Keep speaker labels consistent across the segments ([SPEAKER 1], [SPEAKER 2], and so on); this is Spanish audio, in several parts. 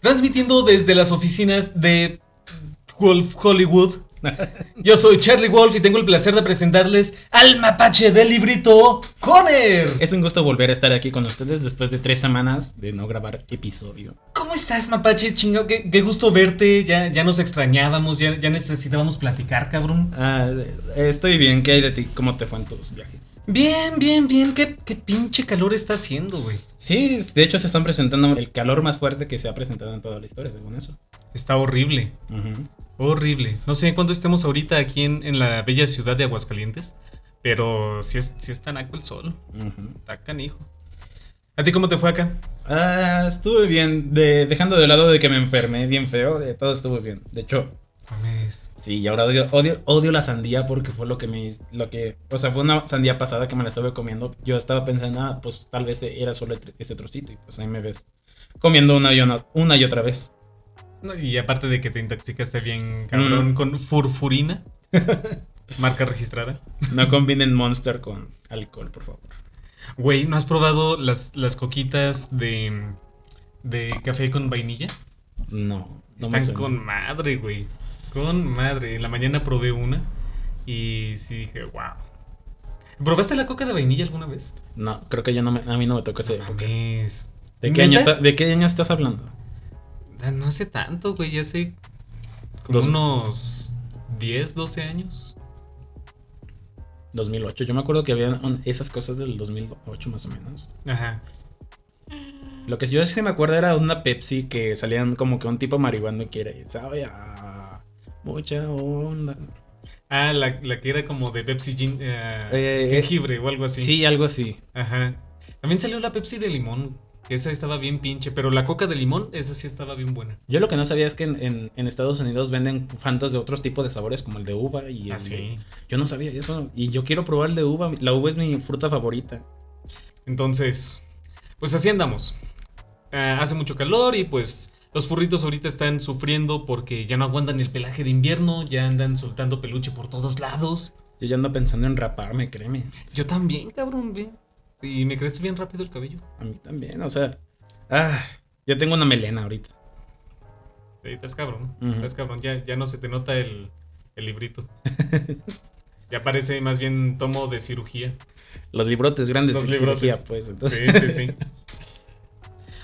[SPEAKER 1] Transmitiendo desde las oficinas de Wolf Hollywood. Yo soy Charlie Wolf y tengo el placer de presentarles al mapache del librito, Conner.
[SPEAKER 2] Es un gusto volver a estar aquí con ustedes después de tres semanas de no grabar episodio.
[SPEAKER 1] ¿Cómo estás, mapache? Chingo, qué, qué gusto verte. Ya, ya nos extrañábamos, ya, ya necesitábamos platicar, cabrón.
[SPEAKER 2] Ah, estoy bien. ¿Qué hay de ti? ¿Cómo te fue en tus viajes?
[SPEAKER 1] Bien, bien, bien. ¿Qué, qué pinche calor está haciendo, güey?
[SPEAKER 2] Sí, de hecho se están presentando el calor más fuerte que se ha presentado en toda la historia, según eso.
[SPEAKER 1] Está horrible. Horrible. No sé cuándo estemos ahorita aquí en, en la bella ciudad de Aguascalientes. Pero sí es, sí es tan aco el sol. Está canijo. ¿A ti cómo te fue acá?
[SPEAKER 2] Ah, estuve bien. De, dejando de lado de que me enfermé bien feo, de todo estuvo bien. De hecho,
[SPEAKER 1] Mames.
[SPEAKER 2] sí, y ahora odio, odio, odio la sandía porque fue lo que me. Lo que, o sea, fue una sandía pasada que me la estuve comiendo. Yo estaba pensando, ah, pues tal vez era solo ese trocito. Y pues ahí me ves comiendo una y, una, una y otra vez.
[SPEAKER 1] No, y aparte de que te intoxicaste bien, cabrón,
[SPEAKER 2] Mm.
[SPEAKER 1] con furfurina. marca registrada.
[SPEAKER 2] No combinen Monster con alcohol, por favor.
[SPEAKER 1] Güey, ¿no has probado las, las coquitas de, de café con vainilla?
[SPEAKER 2] No,
[SPEAKER 1] Están con madre, güey. Con madre. En la mañana probé una y sí dije, wow. ¿Probaste la coca de vainilla alguna vez?
[SPEAKER 2] No, creo que ya no me, a mí no me tocó época.
[SPEAKER 1] Mames.
[SPEAKER 2] ¿De qué, año
[SPEAKER 1] ¿Neta?
[SPEAKER 2] está- ¿De qué año estás hablando?
[SPEAKER 1] Ah, No hace tanto, güey, ya hace como
[SPEAKER 2] Dos-
[SPEAKER 1] unos 10, 12 años.
[SPEAKER 2] 2008. Yo me acuerdo que había esas cosas del 2008 más o menos.
[SPEAKER 1] Ajá.
[SPEAKER 2] Lo que yo sí me acuerdo era una Pepsi que salían como que un tipo marihuano que era sabe mucha onda.
[SPEAKER 1] Ah, la, la que era como de Pepsi gin- eh,
[SPEAKER 2] Eh,
[SPEAKER 1] jengibre o algo así.
[SPEAKER 2] Sí, algo así.
[SPEAKER 1] Ajá. También salió la Pepsi de limón, que esa estaba bien pinche, pero la coca de limón, esa sí estaba bien buena.
[SPEAKER 2] Yo lo que no sabía es que en, en- en Estados Unidos venden fantas de otros tipos de sabores como el de uva y el
[SPEAKER 1] Ah, sí.
[SPEAKER 2] de- Yo no sabía eso y yo quiero probar el de uva. La uva es mi fruta favorita.
[SPEAKER 1] Entonces, pues así andamos. Hace mucho calor y pues los furritos ahorita están sufriendo porque ya no aguantan el pelaje de invierno, ya andan soltando peluche por todos lados.
[SPEAKER 2] Yo ya ando pensando en raparme, créeme.
[SPEAKER 1] Yo también, cabrón, ve. Y me crece bien rápido el cabello.
[SPEAKER 2] A mí también, o sea. Ah, yo tengo una melena ahorita.
[SPEAKER 1] Sí, estás cabrón,
[SPEAKER 2] Ujú.
[SPEAKER 1] estás cabrón, ya, ya no se te nota el, el librito. ya parece más bien tomo de cirugía.
[SPEAKER 2] Los librotes grandes
[SPEAKER 1] Los
[SPEAKER 2] de
[SPEAKER 1] librotes.
[SPEAKER 2] cirugía, pues. Entonces,
[SPEAKER 1] Sí, sí, sí.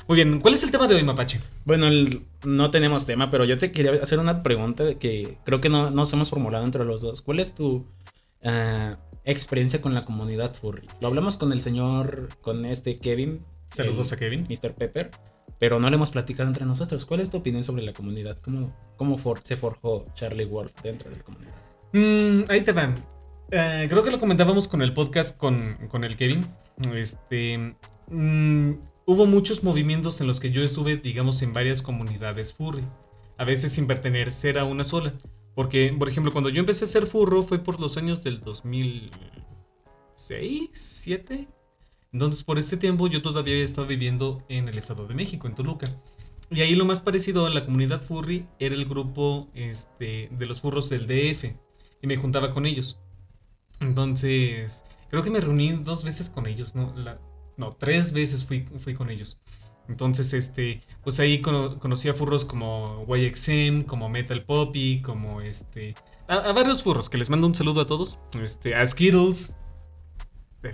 [SPEAKER 1] Muy bien, ¿cuál es el tema de hoy, Mapache?
[SPEAKER 2] Bueno, el- no tenemos tema, pero yo te quería hacer una pregunta de que creo que no nos hemos formulado entre los dos. ¿Cuál es tu ah, experiencia con la comunidad furry? Lo hablamos con el señor, con este Kevin.
[SPEAKER 1] Saludos
[SPEAKER 2] el
[SPEAKER 1] a Kevin.
[SPEAKER 2] Mr. Pepper, pero no le hemos platicado entre nosotros. ¿Cuál es tu opinión sobre la comunidad? ¿Cómo, cómo for- se forjó Charlie Wolf dentro de la comunidad?
[SPEAKER 1] Mm, ahí te van. Eh, creo que lo comentábamos con el podcast con, con el Kevin. Este. mm, hubo muchos movimientos en los que yo estuve, digamos, en varias comunidades furry. A veces sin pertenecer a una sola. Porque, por ejemplo, cuando yo empecé a ser furro fue por los años del 2006, 7. Entonces, por ese tiempo yo todavía estaba viviendo en el Estado de México, en Toluca. Y ahí lo más parecido a la comunidad furry era el grupo este, de los furros del DF. Y me juntaba con ellos. Entonces, creo que me reuní dos veces con ellos, ¿no? No, tres veces fui, fui con ellos. Entonces, este, pues ahí cono- conocí a furros como YXM, como Metal Poppy, como este... A, a varios furros, que les mando un saludo a todos. Este, a Skittles.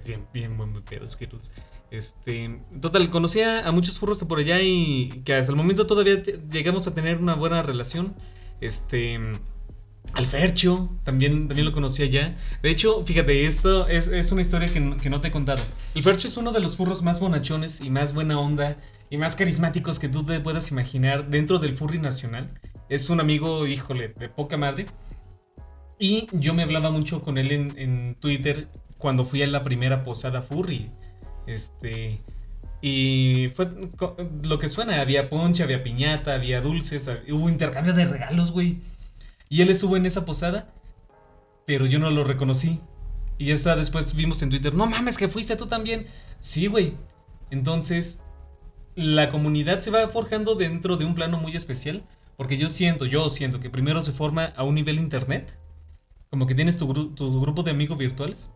[SPEAKER 1] Bien, bien buen pedo, Skittles. Este, total, conocí a, a muchos furros de por allá y que hasta el momento todavía llegamos a tener una buena relación. Este, al Fercho, también, también lo conocí allá. De hecho, fíjate, esto es, es una historia que, que no te he contado. El Fercho es uno de los furros más bonachones y más buena onda y más carismáticos que tú te puedas imaginar dentro del furry nacional. Es un amigo, híjole, de poca madre. Y yo me hablaba mucho con él en, en Twitter cuando fui a la primera posada furry. Este. Y fue lo que suena: había ponche, había piñata, había dulces, hab- hubo intercambio de regalos, güey. Y él estuvo en esa posada, pero yo no lo reconocí. Y ya está, después vimos en Twitter: No mames, que fuiste tú también. Sí, güey. Entonces, la comunidad se va forjando dentro de un plano muy especial. Porque yo siento, yo siento que primero se forma a un nivel internet. Como que tienes tu, tu grupo de amigos virtuales.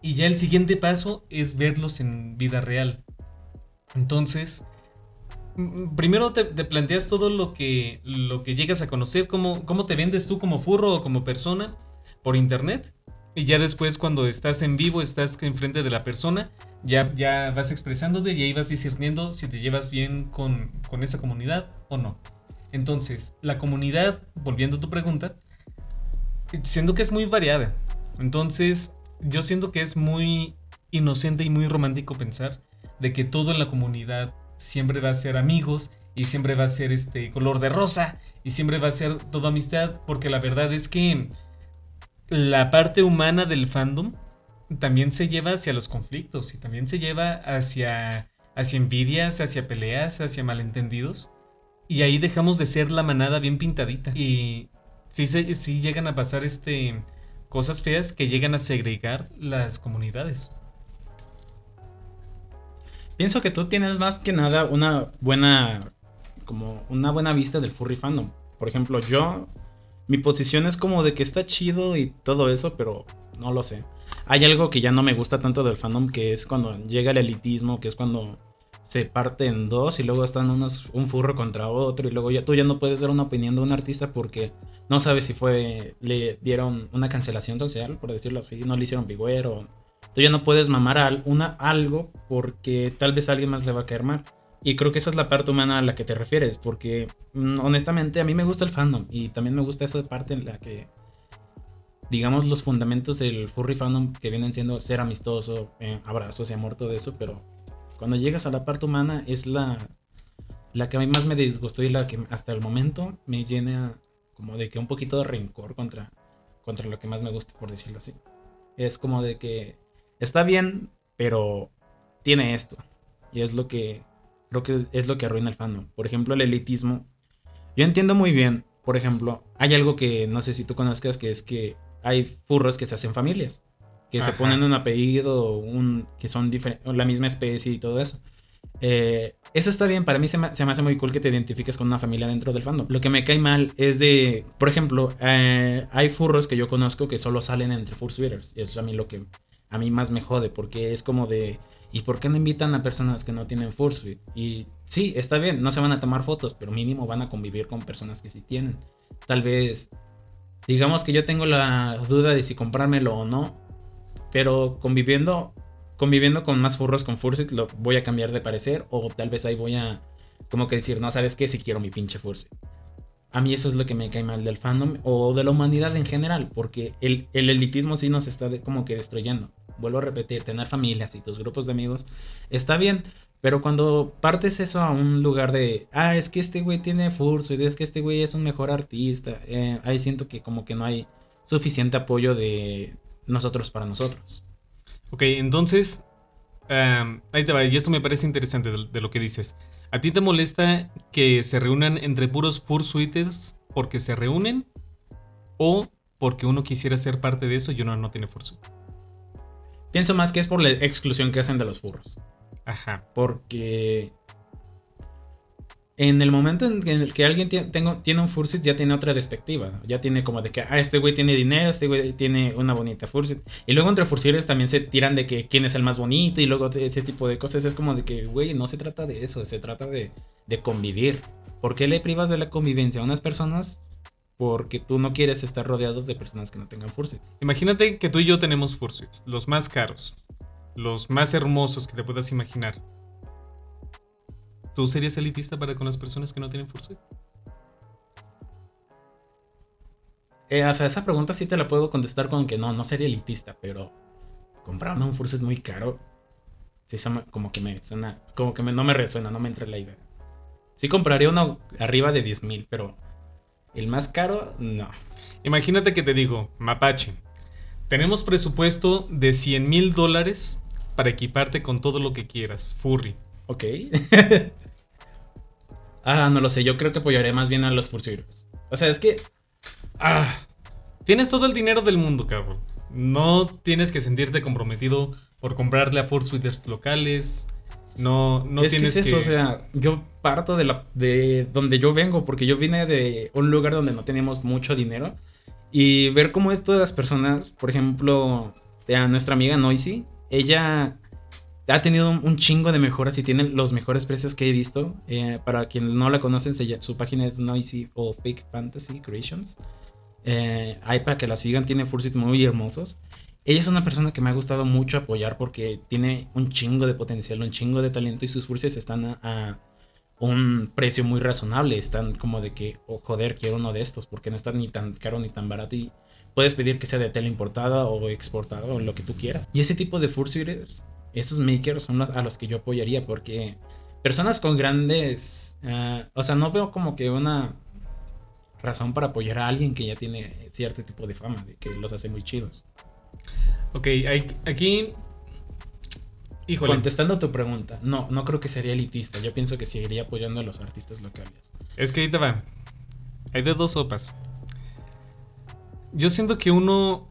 [SPEAKER 1] Y ya el siguiente paso es verlos en vida real. Entonces, primero te, planteas todo lo que, lo que llegas a conocer, cómo, cómo te vendes tú como furro o como persona por internet. Y ya después cuando estás en vivo, estás enfrente de la persona, ya, ya vas expresándote y ahí vas discerniendo si te llevas bien con, con esa comunidad o no. Entonces, la comunidad, volviendo a tu pregunta, siento que es muy variada. Entonces, yo siento que es muy inocente y muy romántico pensar de que todo en la comunidad siempre va a ser amigos y siempre va a ser este color de rosa y siempre va a ser todo amistad, porque la verdad es que la parte humana del fandom también se lleva hacia los conflictos y también se lleva hacia, hacia envidias, hacia peleas, hacia malentendidos. Y ahí dejamos de ser la manada bien pintadita. Y sí, sí llegan a pasar este, cosas feas que llegan a segregar las comunidades.
[SPEAKER 2] Pienso que tú tienes más que nada una buena, como una buena vista del furry fandom. Por ejemplo, yo, mi posición es como de que está chido y todo eso, pero no lo sé. Hay algo que ya no me gusta tanto del fandom, que es cuando llega el elitismo, que es cuando se parte en dos y luego están unos, un furro contra otro y luego ya tú ya no puedes dar una opinión de un artista porque no sabes si fue, le dieron una cancelación social, por decirlo así, no le hicieron vigüero. Tú ya no puedes mamar a una, algo porque tal vez a alguien más le va a caer mal. Y creo que esa es la parte humana a la que te refieres, porque mm, honestamente a mí me gusta el fandom y también me gusta esa parte en la que, digamos, los fundamentos del furry fandom que vienen siendo ser amistoso, eh, abrazos y amor, todo eso, pero cuando llegas a la parte humana es la, la que a mí más me disgustó y la que hasta el momento me llena como de que un poquito de rencor contra, contra lo que más me gusta, por decirlo así. Es como de que está bien, pero tiene esto. Y es lo que creo que es lo que arruina el fandom. Por ejemplo, el elitismo. Yo entiendo muy bien, por ejemplo, hay algo que no sé si tú conozcas, que es que hay furros que se hacen familias que se ponen un apellido, un, que son la misma especie y todo eso. Eh, eso está bien, para mí se me, se me, hace muy cool que te identifiques con una familia dentro del fandom. Lo que me cae mal es de, por ejemplo, eh, hay furros que yo conozco que solo salen entre fursuiters. Y eso es a mí lo que a mí más me jode, porque es como de, ¿y por qué no invitan a personas que no tienen fursuit? Y sí, está bien, no se van a tomar fotos, pero mínimo van a convivir con personas que sí tienen. Tal vez, digamos que yo tengo la duda de si comprármelo o no, pero conviviendo, conviviendo con más furros con Fursuit, lo voy a cambiar de parecer. O tal vez ahí voy a como que decir, no, ¿sabes qué? Si quiero mi pinche Fursuit. A mí eso es lo que me cae mal del fandom o de la humanidad en general, porque el, elitismo sí nos está como que destruyendo. Vuelvo a repetir, tener familias y tus grupos de amigos está bien, pero cuando partes eso a un lugar de, ah, es que este güey tiene Fursuit, es que este güey es un mejor artista, eh, ahí siento que como que no hay suficiente apoyo de, nosotros para nosotros.
[SPEAKER 1] Ok, entonces, ahí te va, y esto me parece interesante de, lo que dices. ¿A ti te molesta que se reúnan entre puros fursuiters porque se reúnen? ¿O porque uno quisiera ser parte de eso y uno no tiene fursuit?
[SPEAKER 2] Pienso más que es por la exclusión que hacen de los furros.
[SPEAKER 1] Ajá.
[SPEAKER 2] Porque en el momento en el que alguien tiene, tiene un fursuit ya tiene otra perspectiva. Ya tiene como de que, ah, este güey tiene dinero, este güey tiene una bonita fursuit. Y luego entre fursuiters también se tiran de que quién es el más bonito y luego ese tipo de cosas. Es como de que, güey, no se trata de eso, se trata de, convivir. ¿Por qué le privas de la convivencia a unas personas? Porque tú no quieres estar rodeados de personas que no tengan fursuit.
[SPEAKER 1] Imagínate que tú y yo tenemos fursuits, los más caros, los más hermosos que te puedas imaginar ¿Tú serías elitista para con las personas que no tienen fursuit?
[SPEAKER 2] Eh, o sea, esa pregunta sí te la puedo contestar con que no, no sería elitista, pero comprarme un fursuit muy caro, sí, como que me suena, como que no me resuena, no me entra la idea. Sí compraría uno arriba de 10 mil, pero el más caro, no.
[SPEAKER 1] Imagínate que te digo, Mapache, tenemos presupuesto de 100 mil dólares para equiparte con todo lo que quieras, furry.
[SPEAKER 2] Ok. ah, no lo sé. Yo creo que apoyaré más bien a los fursuiters. O sea, es que.
[SPEAKER 1] Ah. Tienes todo el dinero del mundo, cabrón. No tienes que sentirte comprometido por comprarle a fursuiters locales. No, no
[SPEAKER 2] es tienes que. Es eso, o sea, yo parto de, la, de donde yo vengo, porque yo vine de un lugar donde no teníamos mucho dinero. Y ver cómo es todas las personas, por ejemplo, a nuestra amiga Noisy, ella ha tenido un, chingo de mejoras y tiene los mejores precios que he visto. Eh, para quien no la conocen, su página es Noisy o Fake Fantasy Creations. Eh, hay para que la sigan, tiene fursuits muy hermosos. Ella es una persona que me ha gustado mucho apoyar porque tiene un chingo de potencial, un chingo de talento y sus fursuits están a, un precio muy razonable. Están como de que, oh, joder, quiero uno de estos porque no está ni tan caro ni tan barato y puedes pedir que sea de tela importada o exportada o lo que tú quieras. Y ese tipo de fursuits esos makers son a los que yo apoyaría porque personas con grandes, ah, o sea, no veo como que una razón para apoyar a alguien que ya tiene cierto tipo de fama, de que los hace muy chidos.
[SPEAKER 1] Ok, aquí...
[SPEAKER 2] Híjole. Contestando tu pregunta, no, no creo que sería elitista. Yo pienso que seguiría apoyando a los artistas locales.
[SPEAKER 1] Es que ahí te va. Hay de dos sopas. Yo siento que uno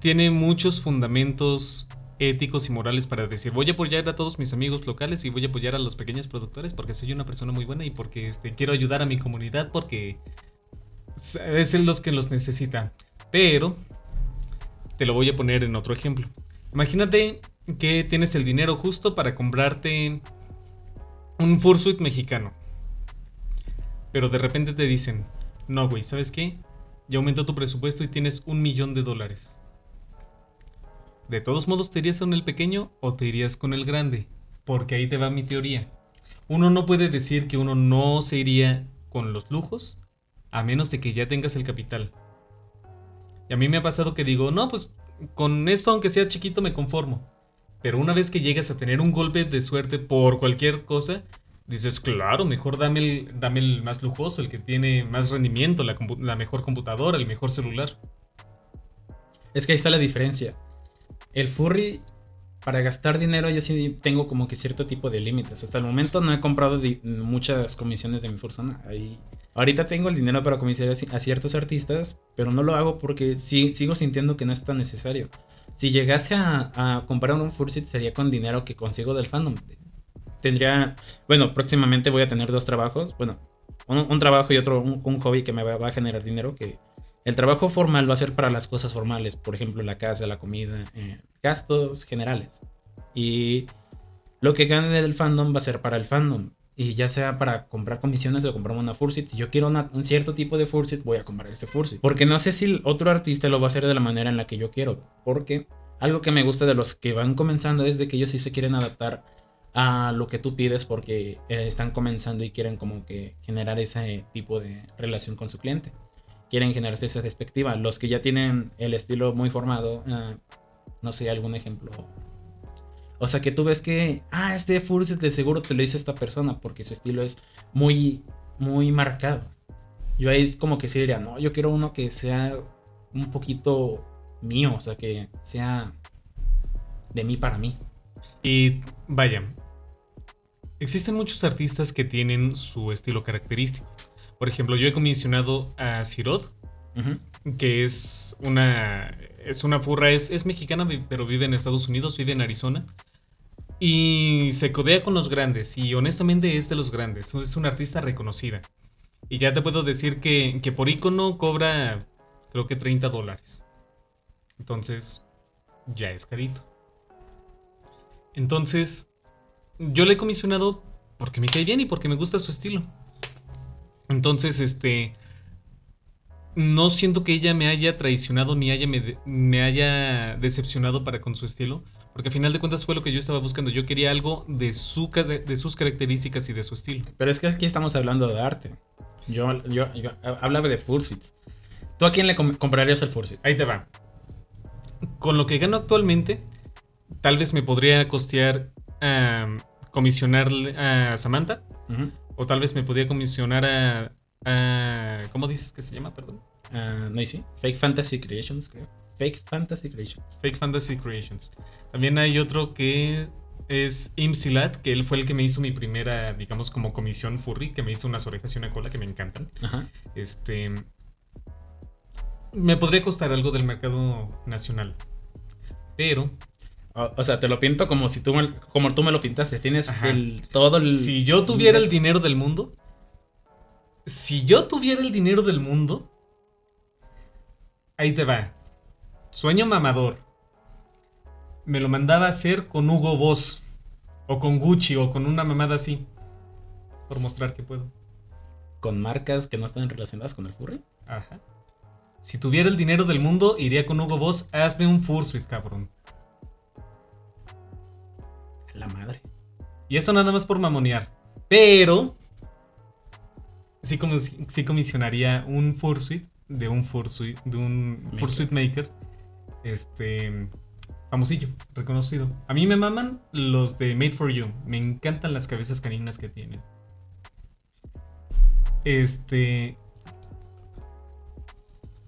[SPEAKER 1] tiene muchos fundamentos éticos y morales para decir voy a apoyar a todos mis amigos locales y voy a apoyar a los pequeños productores porque soy una persona muy buena y porque este, quiero ayudar a mi comunidad porque es los que los necesita. Pero te lo voy a poner en otro ejemplo. Imagínate que tienes el dinero justo para comprarte un fursuit mexicano. Pero de repente te dicen, no, güey, ¿sabes qué? Ya aumentó tu presupuesto y tienes un millón de dólares. ¿De todos modos te irías con el pequeño o te irías con el grande? Porque ahí te va mi teoría. Uno no puede decir que uno no se iría con los lujos a menos de que ya tengas el capital. Y a mí me ha pasado que digo, no, pues con esto aunque sea chiquito me conformo. Pero una vez que llegas a tener un golpe de suerte por cualquier cosa, dices, claro, mejor dame el, dame el más lujoso, el que tiene más rendimiento, la, mejor computadora, el mejor celular.
[SPEAKER 2] Es que ahí está la diferencia el furry, para gastar dinero, yo sí tengo como que cierto tipo de límites. Hasta el momento no he comprado muchas comisiones de mi persona. Ahí, ahorita tengo el dinero para comisionar a ciertos artistas, pero no lo hago porque sigo sintiendo que no es tan necesario. Si llegase a, comprar un fursuit sería con dinero que consigo del fandom. Tendría, bueno, próximamente voy a tener dos trabajos. Bueno, un, trabajo y otro, un, hobby que me va, va a generar dinero que el trabajo formal va a ser para las cosas formales, por ejemplo, la casa, la comida, eh, gastos generales. Y lo que gane del fandom va a ser para el fandom. Y ya sea para comprar comisiones o comprar una Fursuit. Si yo quiero un cierto tipo de Fursuit, voy a comprar ese Fursuit. Porque no sé si otro artista lo va a hacer de la manera en la que yo quiero. Porque algo que me gusta de los que van comenzando es de que ellos sí se quieren adaptar a lo que tú pides porque eh, están comenzando y quieren como que generar ese tipo de relación con su cliente quieren generarse esa perspectiva. Los que ya tienen el estilo muy formado, ah, no sé, algún ejemplo. O sea, que tú ves que, ah, este Fursuit de seguro te lo hizo esta persona porque su estilo es muy, muy marcado. Yo ahí como que sí diría, no, yo quiero uno que sea un poquito mío, o sea, que sea de mí para mí.
[SPEAKER 1] Y vaya, existen muchos artistas que tienen su estilo característico. Por ejemplo, yo he comisionado a Sirod, que es una, es una furra, es, es mexicana, pero vive en Estados Unidos, vive en Arizona. Y se codea con los grandes, y honestamente es de los grandes, es una artista reconocida. Y ya te puedo decir que, que por icono cobra, creo que 30 dólares. Entonces, ya es carito. Entonces, yo le he comisionado porque me cae bien y porque me gusta su estilo. Entonces, este. No siento que ella me haya traicionado ni haya me, haya decepcionado para con su estilo. Porque al final de cuentas fue lo que yo estaba buscando. Yo quería algo de, su, de, sus características y de su estilo.
[SPEAKER 2] Pero es que aquí estamos hablando de arte. Yo, yo, hablaba de Fursuit. ¿Tú a quién le comprarías el Fursuit?
[SPEAKER 1] Ahí te va. Con lo que gano actualmente, tal vez me podría costear comisionar a Samantha. O tal vez me podría comisionar a, ¿Cómo dices que se llama, perdón?
[SPEAKER 2] Uh, no, sí. Fake Fantasy Creations, creo. Fake Fantasy Creations.
[SPEAKER 1] Fake Fantasy Creations. También hay otro que es Imsilat, que él fue el que me hizo mi primera, digamos, como comisión furry, que me hizo unas orejas y una cola que me encantan. Ajá. Este. Me podría costar algo del mercado nacional. Pero
[SPEAKER 2] o, sea, te lo pinto como si tú me, como tú me lo pintaste. Tienes todo el.
[SPEAKER 1] Si yo tuviera el dinero del mundo. Si yo tuviera el dinero del mundo. Ahí te va. Sueño mamador. Me lo mandaba a hacer con Hugo Boss. O con Gucci o con una mamada así. Por mostrar que puedo.
[SPEAKER 2] Con marcas que no están relacionadas con el furry.
[SPEAKER 1] Ajá. Si tuviera el dinero del mundo, iría con Hugo Boss. Hazme un fursuit, cabrón.
[SPEAKER 2] La madre.
[SPEAKER 1] Y eso nada más por mamonear. Pero. Sí, sí comisionaría un fursuit de un fursuit, de un
[SPEAKER 2] Maker.
[SPEAKER 1] fursuit maker. Este. Famosillo, reconocido. A mí me maman los de Made for You. Me encantan las cabezas caninas que tienen. Este.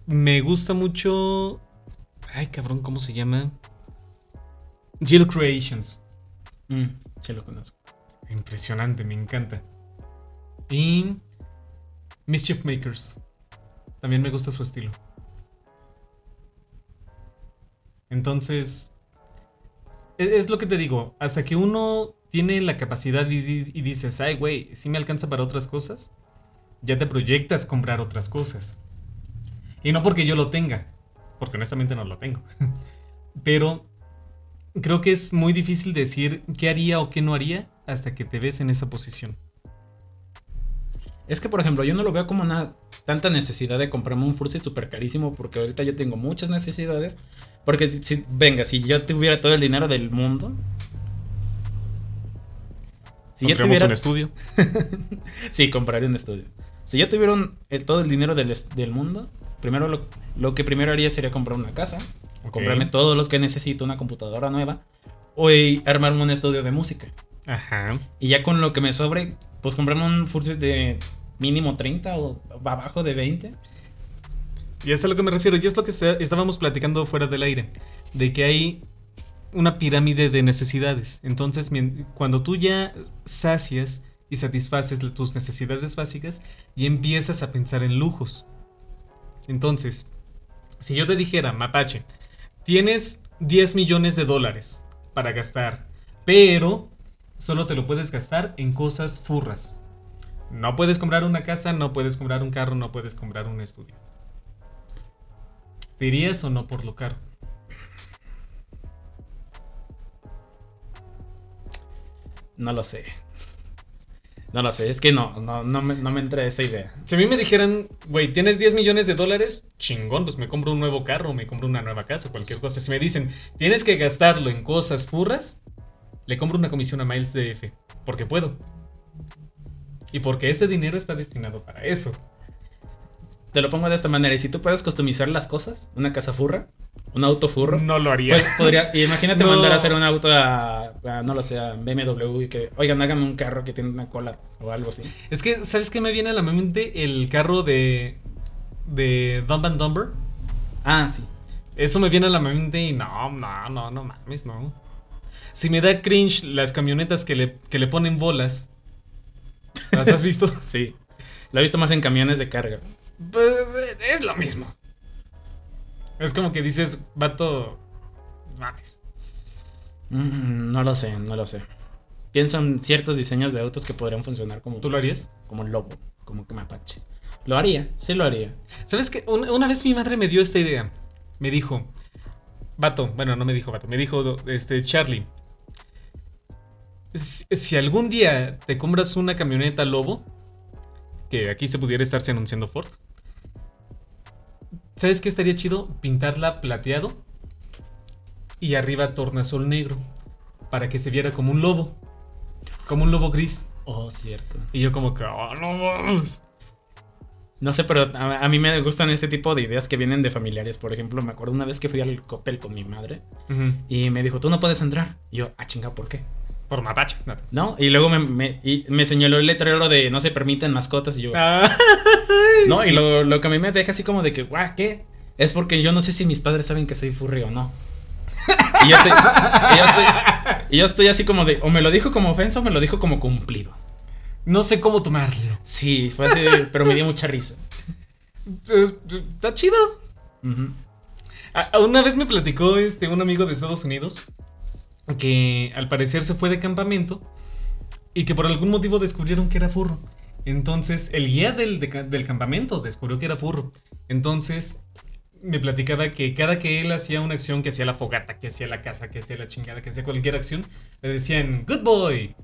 [SPEAKER 1] Me gusta mucho. Ay, cabrón, ¿cómo se llama? Jill Creations.
[SPEAKER 2] Mm, sí lo conozco.
[SPEAKER 1] Impresionante, me encanta. Y. Mischief Makers. También me gusta su estilo. Entonces. e- Es lo que te digo. Hasta que uno tiene la capacidad y, y dices, ay, güey, si me alcanza para otras cosas, ya te proyectas comprar otras cosas. Y no porque yo lo tenga, porque honestamente no lo tengo. Pero creo que es muy difícil decir qué haría o qué no haría hasta que te ves en esa posición.
[SPEAKER 2] Es que, por ejemplo, yo no lo veo como una tanta necesidad de comprarme un fursuit súper carísimo porque ahorita yo tengo muchas necesidades. Porque, si, venga, si yo tuviera todo el dinero del mundo... Si yo tuviera...
[SPEAKER 1] un estudio.
[SPEAKER 2] Sí, compraría un estudio. Si yo tuviera un- el- todo el dinero del, del mundo, primero lo, lo que primero haría sería comprar una casa, comprarme todos los que necesito, una computadora nueva, o armarme un estudio de música.
[SPEAKER 1] Ajá.
[SPEAKER 2] Y ya con lo que me sobre, pues comprarme un fursuit de mínimo 30 o abajo de 20.
[SPEAKER 1] Y es a lo que me refiero. Y es lo que está- estábamos platicando fuera del aire. De que hay una pirámide de necesidades. Entonces, cuando tú ya sacias y satisfaces tus necesidades básicas, y empiezas a pensar en lujos. Entonces, si yo te dijera, Mapache, tienes 10 millones de dólares para gastar, pero solo te lo puedes gastar en cosas furras. No puedes comprar una casa, no puedes comprar un carro, no puedes comprar un estudio. ¿Te irías o no por lo caro?
[SPEAKER 2] No lo sé. No lo sé, es que no, no, no, me, no me entra esa idea.
[SPEAKER 1] Si a mí me dijeran, güey, tienes 10 millones de dólares, chingón, pues me compro un nuevo carro, me compro una nueva casa, cualquier cosa. Si me dicen, tienes que gastarlo en cosas furras, le compro una comisión a Miles DF, porque puedo. Y porque ese dinero está destinado para eso.
[SPEAKER 2] Te lo pongo de esta manera, y si tú puedes customizar las cosas, una casa furra, un auto furro,
[SPEAKER 1] No lo haría.
[SPEAKER 2] Pues podría, imagínate
[SPEAKER 1] No.
[SPEAKER 2] mandar a hacer un auto a, a, no lo sé, a BMW y que, oigan, háganme un carro que tiene una cola o algo así.
[SPEAKER 1] Es que, ¿sabes qué me viene a la mente? El carro de. de Dumb and Dumber.
[SPEAKER 2] Ah, sí.
[SPEAKER 1] Eso me viene a la mente y no, no, no, no mames, no. Si me da cringe las camionetas que le, que le ponen bolas. ¿Las has visto?
[SPEAKER 2] Sí. Lo he visto más en camiones de carga.
[SPEAKER 1] Pues, es lo mismo. Es como que dices, vato. Mames.
[SPEAKER 2] Mm, no lo sé, no lo sé. Pienso en ciertos diseños de autos que podrían funcionar como,
[SPEAKER 1] ¿Tú lo harías?
[SPEAKER 2] como lobo, como que mapache. Lo haría, sí lo haría.
[SPEAKER 1] ¿Sabes qué? Una, una vez mi madre me dio esta idea. Me dijo, vato, bueno, no me dijo vato, me dijo, este, Charlie. Si, si algún día te compras una camioneta Lobo, que aquí se pudiera estarse anunciando Ford, ¿sabes qué estaría chido? Pintarla plateado y arriba tornasol negro, para que se viera como un lobo, como un lobo gris.
[SPEAKER 2] Oh, cierto.
[SPEAKER 1] Y yo como que, oh, no mames".
[SPEAKER 2] No sé, pero a, a mí me gustan ese tipo de ideas que vienen de familiares. Por ejemplo, me acuerdo una vez que fui al Coppel con mi madre y me dijo, tú no puedes entrar. Y yo, ah, chinga, ¿por qué?
[SPEAKER 1] Por mapache. no.
[SPEAKER 2] ¿No? Y luego me, me- y me señaló el letrero de no se permiten mascotas y yo...
[SPEAKER 1] Ah.
[SPEAKER 2] No, y lo, lo que a mí me deja así como de que, guau, ¿qué? Es porque yo no sé si mis padres saben que soy furry o no. Y yo estoy, y yo estoy, y yo estoy así como de, o me lo dijo como ofensa o me lo dijo como cumplido.
[SPEAKER 1] No sé cómo tomarlo.
[SPEAKER 2] Sí, fue así, pero me dio mucha risa.
[SPEAKER 1] Es- Está chido.
[SPEAKER 2] Ujú.
[SPEAKER 1] A- a Una vez me platicó este, un amigo de Estados Unidos que al parecer se fue de campamento y que por algún motivo descubrieron que era furro. Entonces, el guía del, de del campamento descubrió que era furro. Entonces, me platicaba que cada que él hacía una acción, que hacía la fogata, que hacía la casa, que hacía la chingada, que hacía cualquier acción, le decían, good boy.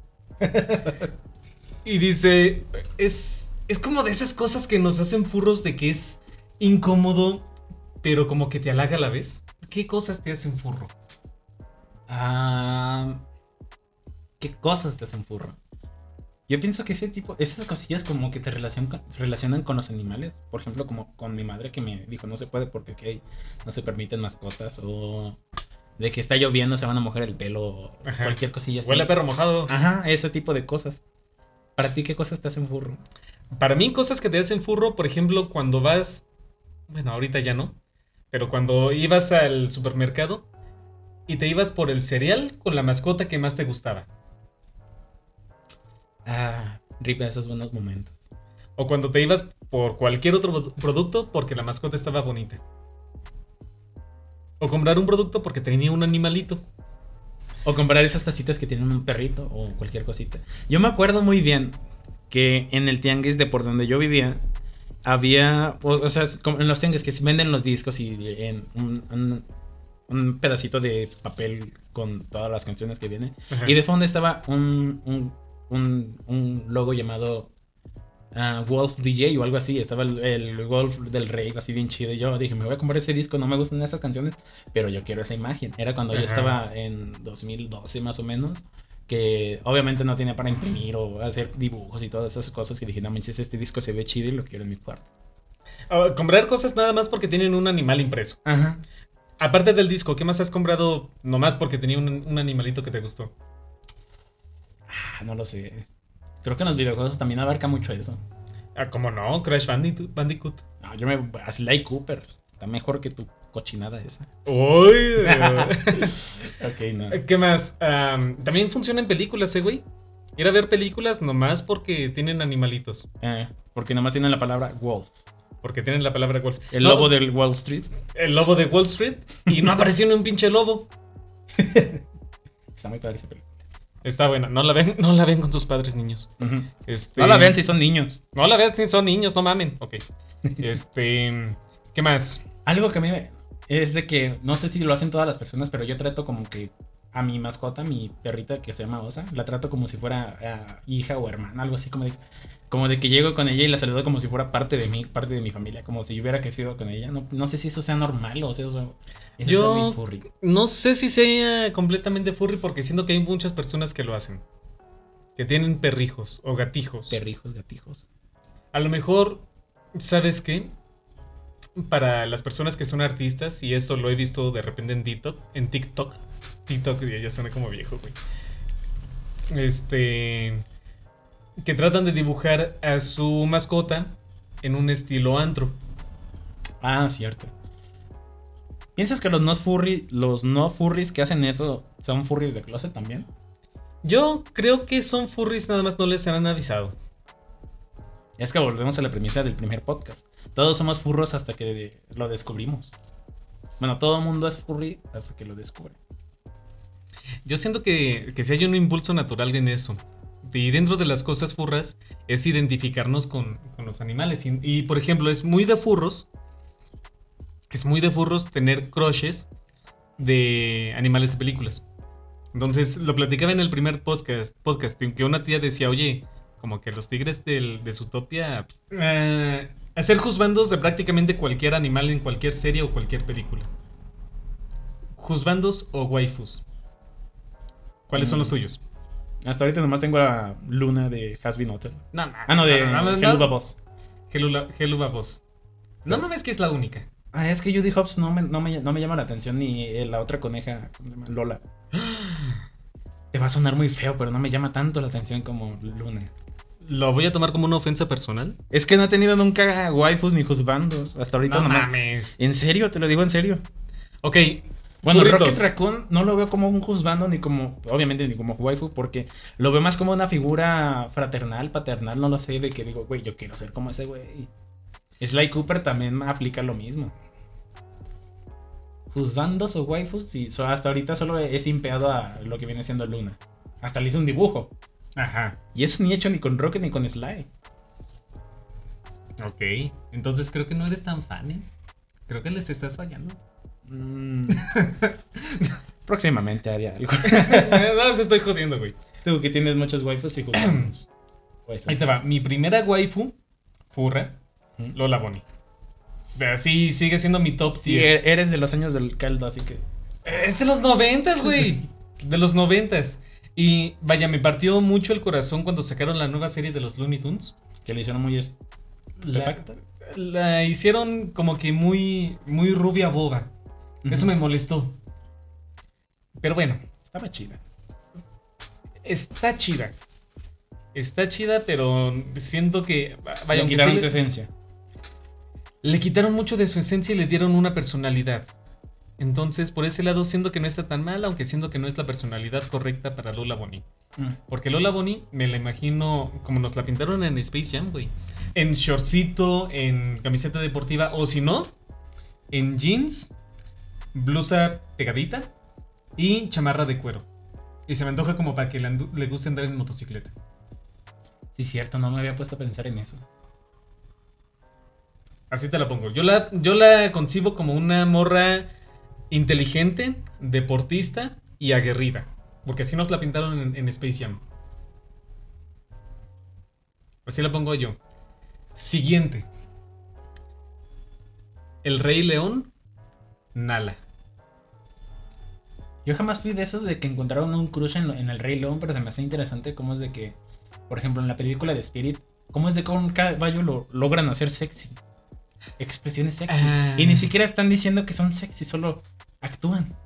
[SPEAKER 1] y dice, es, es como de esas cosas que nos hacen furros de que es incómodo, pero como que te halaga a la vez. ¿Qué cosas te hacen furro?
[SPEAKER 2] Ah, ¿Qué cosas te hacen furro? Yo pienso que ese tipo, esas cosillas como que te relacionan, relacionan con los animales. Por ejemplo, como con mi madre que me dijo no se puede porque no se permiten mascotas. O de que está lloviendo, se van a mojar el pelo.
[SPEAKER 1] Ajá.
[SPEAKER 2] cualquier cosilla así.
[SPEAKER 1] Huele a perro mojado.
[SPEAKER 2] Ajá, ese tipo de cosas. ¿Para ti qué cosas te hacen furro?
[SPEAKER 1] Para mí, cosas que te hacen furro, por ejemplo, cuando vas. Bueno, ahorita ya no. Pero cuando ibas al supermercado y te ibas por el cereal con la mascota que más te gustaba.
[SPEAKER 2] Ah, rip esos buenos momentos.
[SPEAKER 1] O cuando te ibas por cualquier otro pro- producto porque la mascota estaba bonita. O comprar un producto porque tenía un animalito.
[SPEAKER 2] O comprar esas tacitas que tienen un perrito o cualquier cosita. Yo me acuerdo muy bien que en el tianguis de por donde yo vivía había, o, o sea, en los tianguis que venden los discos y en un pedacito de papel con todas las canciones que vienen.
[SPEAKER 1] Ajá.
[SPEAKER 2] Y de fondo estaba un, un, un- un logo llamado ah, Wolf DJ o algo así. Estaba el, el Wolf del Rey, así bien chido. Y yo dije, me voy a comprar ese disco, no me gustan esas canciones, pero yo quiero esa imagen. Era cuando yo estaba en 2012 más o menos. Que obviamente no tenía para imprimir o hacer dibujos y todas esas cosas. Que dije, no manches, este disco se ve chido y lo quiero en mi cuarto.
[SPEAKER 1] Ah, comprar cosas nada más porque tienen un animal impreso.
[SPEAKER 2] Ajá.
[SPEAKER 1] Aparte del disco, ¿qué más has comprado nomás porque tenía un, un animalito que te gustó?
[SPEAKER 2] Ah, no lo sé. Creo que en los videojuegos también abarca mucho eso.
[SPEAKER 1] Ah, ¿cómo no? Crash Bandicoot. Bandicoot.
[SPEAKER 2] No, yo me. a Sly Cooper. Está mejor que tu cochinada esa.
[SPEAKER 1] Uy.
[SPEAKER 2] ok, no.
[SPEAKER 1] ¿Qué más? Am, también funciona en películas, ¿eh, güey? Ir a ver películas nomás porque tienen animalitos.
[SPEAKER 2] Eh, porque nomás tienen la palabra wolf.
[SPEAKER 1] Porque tienen la palabra wolf.
[SPEAKER 2] El
[SPEAKER 1] No,
[SPEAKER 2] lobo
[SPEAKER 1] o sea,
[SPEAKER 2] del Wall Street.
[SPEAKER 1] El lobo de Wall Street. Y no apareció ni un pinche lobo.
[SPEAKER 2] Está muy padre esa película.
[SPEAKER 1] Está buena. No la ven, no la ven con sus padres, niños. Este,
[SPEAKER 2] No la vean si son niños.
[SPEAKER 1] No la vean si son niños, no mamen. Ok. Este. ¿Qué más?
[SPEAKER 2] Algo que a mí me- es de que no sé si lo hacen todas las personas, pero yo trato como que a mi mascota, mi perrita que se llama Osa, la trato como si fuera ah, hija o hermana, algo así como de, como de que llego con ella y la saludo como si fuera parte de mí, parte de mi familia, como si yo hubiera crecido con ella. No, no sé si eso sea normal o sea, eso, eso
[SPEAKER 1] Yo-
[SPEAKER 2] sea muy furry.
[SPEAKER 1] No sé si sea completamente furry porque siento que hay muchas personas que lo hacen. Que tienen perrijos o gatijos.
[SPEAKER 2] Perrijos, gatijos.
[SPEAKER 1] A lo mejor, ¿sabes qué? Para las personas que son artistas, y esto lo he visto de repente en TikTok, en TikTok, TikTok ya suena como viejo, güey. Este, que tratan de dibujar a su mascota en un estilo antro.
[SPEAKER 2] Ah, cierto. ¿Piensas que los no furry, los no furries que hacen eso son furries de closet también?
[SPEAKER 1] Yo creo que son furries, nada más no les han avisado.
[SPEAKER 2] Es que volvemos a la premisa del primer podcast. Todos somos furros hasta que lo descubrimos. Bueno, todo el mundo es furry hasta que lo descubre.
[SPEAKER 1] Yo siento que, que si hay un impulso natural en eso. Y dentro de las cosas furras es identificarnos con, con los animales. Y, y, por ejemplo, es muy de furros. Es muy de furros tener crushes de animales de películas. Entonces, lo platicaba en el primer podcast, podcast en que una tía decía, oye, como que los tigres del, de Zootopia... eh, hacer juzbandos de prácticamente cualquier animal en cualquier serie o cualquier película. Juzbandos o waifus. ¿Cuáles son los
[SPEAKER 2] Mm.
[SPEAKER 1] suyos?
[SPEAKER 2] Hasta ahorita nomás tengo a Luna de Hasbin Hotel.
[SPEAKER 1] No, no,
[SPEAKER 2] Ah, no, de
[SPEAKER 1] no,
[SPEAKER 2] Helluva
[SPEAKER 1] no.
[SPEAKER 2] Boss.
[SPEAKER 1] Helula- Helluva Boss. No mames que es la única.
[SPEAKER 2] Ah, es que Judy Hobbs no me, no me, no me llama la atención ni eh, la otra coneja. Lola. Te va a sonar muy feo, pero no me llama tanto la atención como Luna.
[SPEAKER 1] Lo voy a tomar como una ofensa personal.
[SPEAKER 2] Es que no he tenido nunca waifus ni juzbandos. Hasta ahorita
[SPEAKER 1] No
[SPEAKER 2] nomás.
[SPEAKER 1] mames.
[SPEAKER 2] En serio, te lo digo en serio.
[SPEAKER 1] Ok.
[SPEAKER 2] Bueno. Rocket Raccoon no lo veo como un juzgando ni como, obviamente, ni como waifu, porque lo veo más como una figura fraternal, paternal, no lo sé, de que digo, güey, yo quiero ser como ese güey. Sly Cooper también aplica lo mismo. Juzgandos o waifus, so- hasta ahorita solo he simpeado a lo que viene siendo Luna. Hasta le hice un dibujo.
[SPEAKER 1] Ajá.
[SPEAKER 2] Y eso ni hecho ni con Rocket ni con Sly.
[SPEAKER 1] Ok. Entonces creo que no eres tan fan, ¿eh? Creo que les estás fallando.
[SPEAKER 2] Mm. Próximamente haría algo.
[SPEAKER 1] no, se estoy jodiendo, güey.
[SPEAKER 2] Tú que tienes muchos waifus y jugamos.
[SPEAKER 1] Pues, Ahí te va. Mi primera waifu, furra, Lola Bonnie. Sí, sigue siendo mi top
[SPEAKER 2] sí, eres de los años del caldo, así que...
[SPEAKER 1] Es de los noventas, güey. de los noventas. Y vaya, me partió mucho el corazón cuando sacaron la nueva serie de los Looney Tunes.
[SPEAKER 2] Que le hicieron muy...
[SPEAKER 1] La, la, hicieron como que muy, muy rubia boba. Eso me molestó. Pero bueno.
[SPEAKER 2] Estaba chida.
[SPEAKER 1] Está chida. Está chida, pero siento que.
[SPEAKER 2] Vaya, le quitaron su esencia.
[SPEAKER 1] Le quitaron mucho de su esencia y le dieron una personalidad. Entonces, por ese lado, siento que no está tan mal, aunque siento que no es la personalidad correcta para Lola Bonnie. Mm. Porque Lola Bonnie me la imagino como nos la pintaron en Space Jam, güey. En shortcito, en camiseta deportiva, o si no, en jeans, blusa pegadita y chamarra de cuero. Y se me antoja como para que le, guste andar en motocicleta.
[SPEAKER 2] Sí, cierto, no me había puesto a pensar en eso.
[SPEAKER 1] Así te la pongo. Yo la, yo la concibo como una morra inteligente, deportista y aguerrida. Porque así nos la pintaron en, Space Jam. Así la pongo yo. Siguiente. El Rey León, Nala.
[SPEAKER 2] Yo jamás fui de esos de que encontraron un crush en, el Rey León, pero se me hace interesante cómo es de que, por ejemplo, en la película de Spirit, cómo es de que un caballo lo logran hacer sexy. Expresiones sexy. Ah. Y ni siquiera están diciendo que son sexy, solo actúan.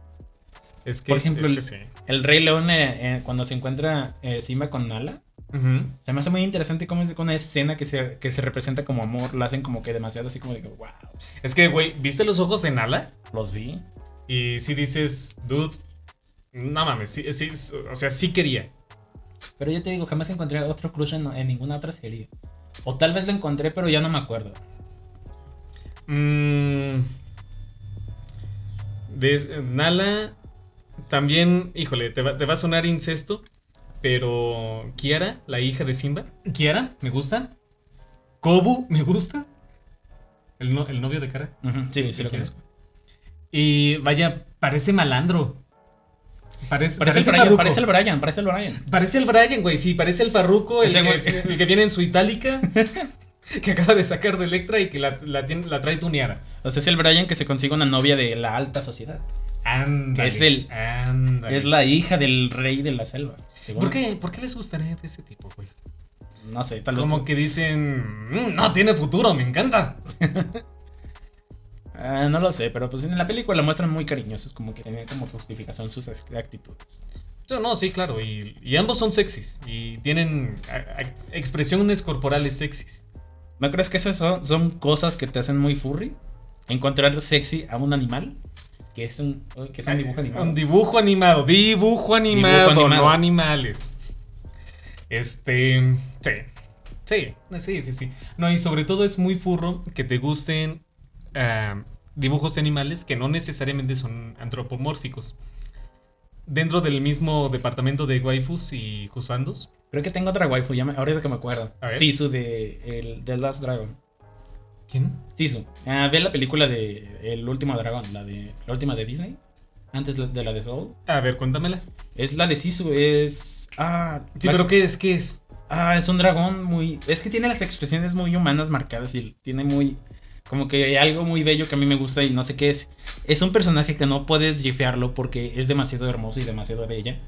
[SPEAKER 2] Es que, por ejemplo, el, Rey León, eh, eh, cuando se encuentra eh, Simba con Nala, se me hace muy interesante cómo es una escena que se, que se representa como amor, la hacen como que demasiado así como de wow.
[SPEAKER 1] Es que, güey, ¿viste los ojos de Nala?
[SPEAKER 2] Los vi.
[SPEAKER 1] Y si dices, dude, no mames, sí, sí, o sea, sí quería.
[SPEAKER 2] Pero yo te digo, jamás encontré otro crush en, ninguna otra serie. O tal vez lo encontré, pero ya no me acuerdo.
[SPEAKER 1] Mmm. Nala. También, híjole, te va, te va, a sonar incesto. Pero Kiara, la hija de Simba. Kiara, me gusta. Kobu, me gusta. El, novio de cara.
[SPEAKER 2] Sí, sí lo conozco.
[SPEAKER 1] Y vaya, parece malandro.
[SPEAKER 2] Parece, parece, el Brian, parece, el Brian, parece el Brian.
[SPEAKER 1] Parece el Brian, güey, sí, parece el Farruko, el, que, el que viene en su itálica, que acaba de sacar de Electra y que la, la, la, trae tuneada.
[SPEAKER 2] O sea, es el Brian que se consigue una novia de la alta sociedad.
[SPEAKER 1] Ándale,
[SPEAKER 2] es el, es la hija del rey de la selva.
[SPEAKER 1] ¿Por qué, ¿Por qué les gustaría de ese tipo, güey?
[SPEAKER 2] No sé, tal vez.
[SPEAKER 1] Como que dicen, mm, no, tiene futuro, me encanta.
[SPEAKER 2] Ah, no lo sé, pero pues en la película lo muestran muy cariñosos, como que tienen como justificación sus actitudes.
[SPEAKER 1] No, sí, claro, y, ambos son sexys y tienen expresiones corporales sexys.
[SPEAKER 2] ¿No crees que eso son, cosas que te hacen muy furry? Encontrar sexy a un animal, que es un, que es un dibujo animado.
[SPEAKER 1] Un dibujo animado, dibujo animado, no animales. Este, sí, sí, sí, sí, sí. No, y sobre todo es muy furro que te gusten Ah, dibujos de animales que no necesariamente son antropomórficos. Dentro del mismo departamento de waifus y juzgandos.
[SPEAKER 2] Creo que tengo otra waifu, ya ahorita que me acuerdo. Sisu de el, The Last Dragon.
[SPEAKER 1] ¿Quién?
[SPEAKER 2] Sisu. Ah, ve la película de El último dragón, la de la última de Disney. Antes de la de Soul.
[SPEAKER 1] A ver, cuéntamela.
[SPEAKER 2] Es la de Sisu, es. Ah.
[SPEAKER 1] Sí, pero ¿qué es? ¿Qué es?
[SPEAKER 2] Ah, es un dragón muy. Es que tiene las expresiones muy humanas marcadas y tiene muy. Como que hay algo muy bello que a mí me gusta y no sé qué es. Es un personaje que no puedes gifearlo porque es demasiado hermoso y demasiado bella.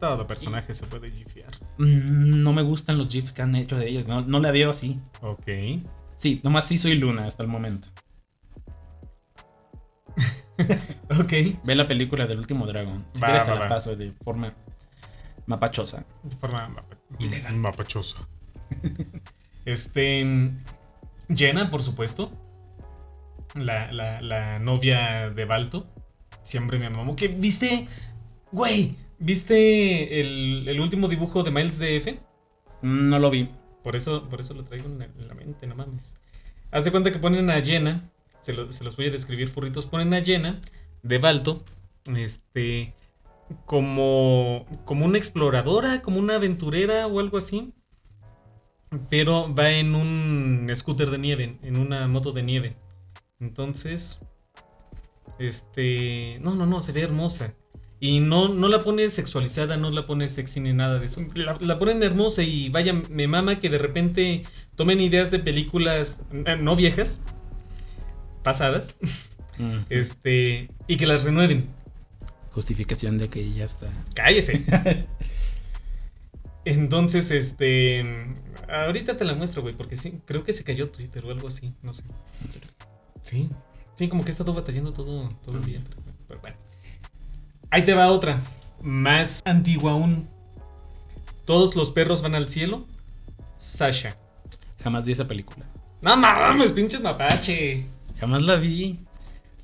[SPEAKER 1] Todo personaje se puede gifear.
[SPEAKER 2] Mm, no me gustan los gifs que han hecho de ellas, no, no la veo así.
[SPEAKER 1] Ok.
[SPEAKER 2] Sí, nomás sí soy Luna hasta el momento.
[SPEAKER 1] ok.
[SPEAKER 2] Ve la película del último dragón. Si quieres te la paso de forma mapachosa.
[SPEAKER 1] De forma ilegal. Mapachosa. este. Jenna, por supuesto. La, novia de Balto. Siempre me amó. ¿Qué? ¿Viste? Güey, ¿viste el, último dibujo de Miles DF?
[SPEAKER 2] No lo vi.
[SPEAKER 1] Por eso, por eso lo traigo en la, mente, no mames. Haz de cuenta que ponen a Jenna. Se, los voy a describir, furritos. Ponen a Jenna de Balto. Este. Como. Como una exploradora, como una aventurera o algo así pero va en un scooter de nieve, en una moto de nieve. Entonces, este, no, no, no, se ve hermosa. Y no, no la pone sexualizada, no la pone sexy ni nada de eso. La, la ponen hermosa y vaya, me mama que de repente tomen ideas de películas eh, no viejas, pasadas,
[SPEAKER 2] Mm.
[SPEAKER 1] este, y que las renueven.
[SPEAKER 2] Justificación de que ya está.
[SPEAKER 1] Cállese. Entonces, este, ahorita te la muestro, güey, porque sí, creo que se cayó Twitter o algo así, no sé. Sí, sí, como que he estado batallando todo, todo el día. Pero, pero bueno. Ahí te va otra. Más antigua aún. Todos los perros van al cielo. Sasha.
[SPEAKER 2] Jamás vi esa película.
[SPEAKER 1] No mames, pinches mapache.
[SPEAKER 2] Jamás la vi.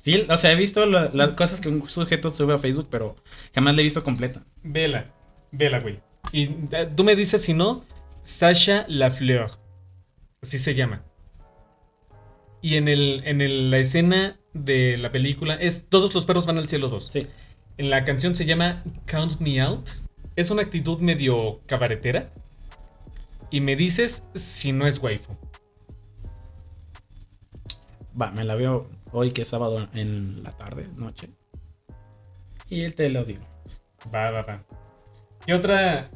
[SPEAKER 2] Sí, o sea, he visto la- las cosas que un sujeto sube a Facebook, pero jamás la he visto completa.
[SPEAKER 1] Vela, vela, güey. Y eh, tú me dices si no, Sasha Lafleur. Así se llama. Y en, el, en el- la escena de la película es Todos los perros van al cielo 2.
[SPEAKER 2] Sí.
[SPEAKER 1] En la canción se llama Count Me Out. Es una actitud medio cabaretera. Y me dices si no es waifu.
[SPEAKER 2] Va, me la veo hoy que es sábado en la tarde, noche. Y te lo digo.
[SPEAKER 1] Va, va, va. ¿Qué otra...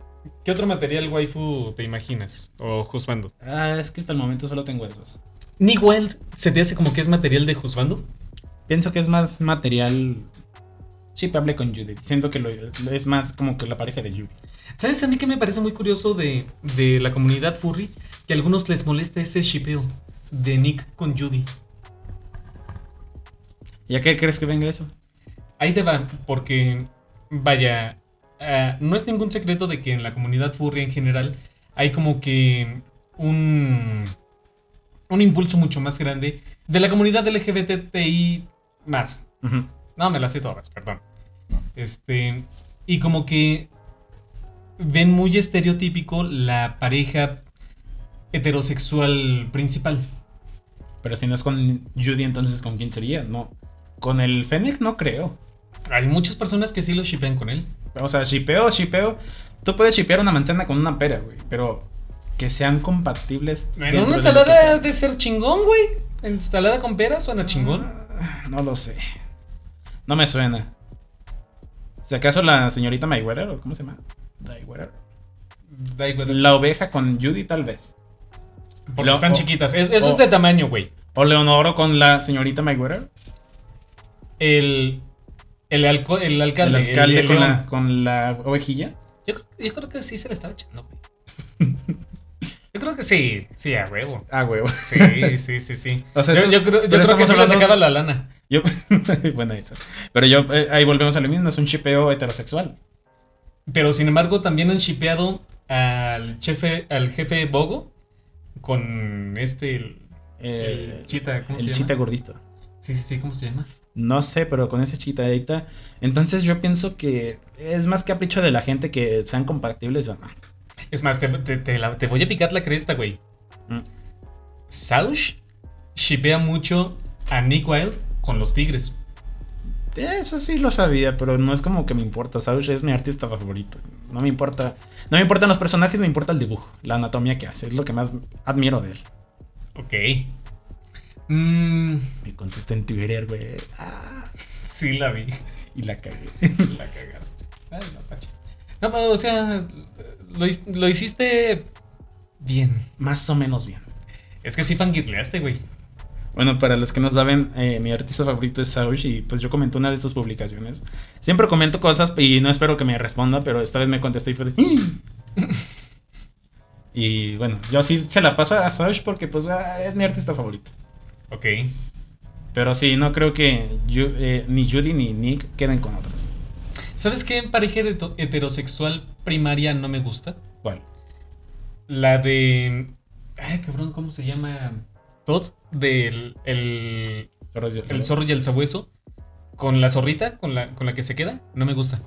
[SPEAKER 1] ¿Qué otro material waifu te imaginas? O juzgando.
[SPEAKER 2] Ah, es que hasta el momento solo tengo esos.
[SPEAKER 1] Nick Wild se te hace como que es material de juzgando.
[SPEAKER 2] Pienso que es más material shippable con Judith. Siento que lo, lo- es más como que la pareja de Judith.
[SPEAKER 1] ¿Sabes a mí que me parece muy curioso de, de la comunidad furry? Que a algunos les molesta ese shipeo de Nick con Judy.
[SPEAKER 2] ¿Y a qué crees que venga eso?
[SPEAKER 1] Ahí te va, porque vaya, ah, no es ningún secreto de que en la comunidad furry en general hay como que un, un impulso mucho más grande de la comunidad LGBTI más. No, me las sé todas, perdón. Este. Y como que ven muy estereotípico la pareja heterosexual principal.
[SPEAKER 2] Pero si no es con Judy, entonces ¿con quién sería? No. Con el Fennec no creo.
[SPEAKER 1] Hay muchas personas que sí lo shipean con él.
[SPEAKER 2] O sea, shipeo, shipeo. Tú puedes shipear una manzana con una pera, güey. Pero que sean compatibles.
[SPEAKER 1] En una
[SPEAKER 2] de
[SPEAKER 1] ensalada ha de ser chingón, güey. Ensalada con peras suena chingón.
[SPEAKER 2] Ah, No lo sé. No me suena. Si acaso la señorita Mayweather, o cómo se llama? Mayweather.
[SPEAKER 1] Da igual.
[SPEAKER 2] La oveja con Judy, tal vez.
[SPEAKER 1] Porque
[SPEAKER 2] lo-
[SPEAKER 1] están
[SPEAKER 2] o-
[SPEAKER 1] chiquitas. Es- eso
[SPEAKER 2] o-
[SPEAKER 1] es de tamaño, güey.
[SPEAKER 2] O Leonoro con la señorita Mayweather.
[SPEAKER 1] El. El, alco- el alcalde.
[SPEAKER 2] el alcalde
[SPEAKER 1] el
[SPEAKER 2] con, la, con la ovejilla.
[SPEAKER 1] Yo, yo creo que sí se le estaba echando, güey. Yo creo que sí, sí, a huevo.
[SPEAKER 2] Ah, huevo.
[SPEAKER 1] Sí, sí, sí, sí.
[SPEAKER 2] O sea,
[SPEAKER 1] yo,
[SPEAKER 2] eso-
[SPEAKER 1] yo creo, yo creo que sí le sacaba la lana.
[SPEAKER 2] Yo, buena esa. Pero yo, eh, ahí volvemos a lo mismo, es un shipeo heterosexual.
[SPEAKER 1] Pero sin embargo, también han shipeado al jefe, al jefe Bogo con este. El,
[SPEAKER 2] Eh,
[SPEAKER 1] el chita, ¿cómo se
[SPEAKER 2] el chita gordito.
[SPEAKER 1] Sí, sí, sí, ¿cómo se llama?
[SPEAKER 2] No sé, pero con ese chitadita. Entonces yo pienso que es más capricho de la gente que sean compatibles o no.
[SPEAKER 1] Es más, te, te- te la- te voy a picar la cresta, güey.
[SPEAKER 2] Mm.
[SPEAKER 1] Saush shipea mucho a Nick Wilde con los tigres.
[SPEAKER 2] Eso sí lo sabía, pero no es como que me importa. Saush es mi artista favorito. No me importa. No me importan los personajes, me importa el dibujo, la anatomía que hace. Es lo que más admiro de él.
[SPEAKER 1] Ok. Mm,
[SPEAKER 2] Me contesté en Twitter, güey. Ah,
[SPEAKER 1] sí, la vi.
[SPEAKER 2] y la cagué.
[SPEAKER 1] La cagaste. Ay, no, Pache. No, pero, o sea, lo, hiciste bien.
[SPEAKER 2] Más o menos bien.
[SPEAKER 1] Es que sí fangirleaste, güey.
[SPEAKER 2] Bueno, para los que no saben, eh, mi artista favorito es Saush y pues yo comenté una de sus publicaciones. Siempre comento cosas y no espero que me responda, pero esta vez me contesté y fue de... "Mm". y bueno, yo sí se la paso a Saush porque pues ah, es mi artista favorito.
[SPEAKER 1] Ok.
[SPEAKER 2] Pero sí, no creo que Ju- eh, ni Judy ni Nick queden con otros.
[SPEAKER 1] ¿Sabes qué pareja heterosexual primaria no me gusta?
[SPEAKER 2] ¿Cuál?
[SPEAKER 1] La de. Ay, cabrón, ¿cómo se llama? Todd, del el, el zorro y el sabueso. Con la zorrita, con la, con la que se queda, no me gusta.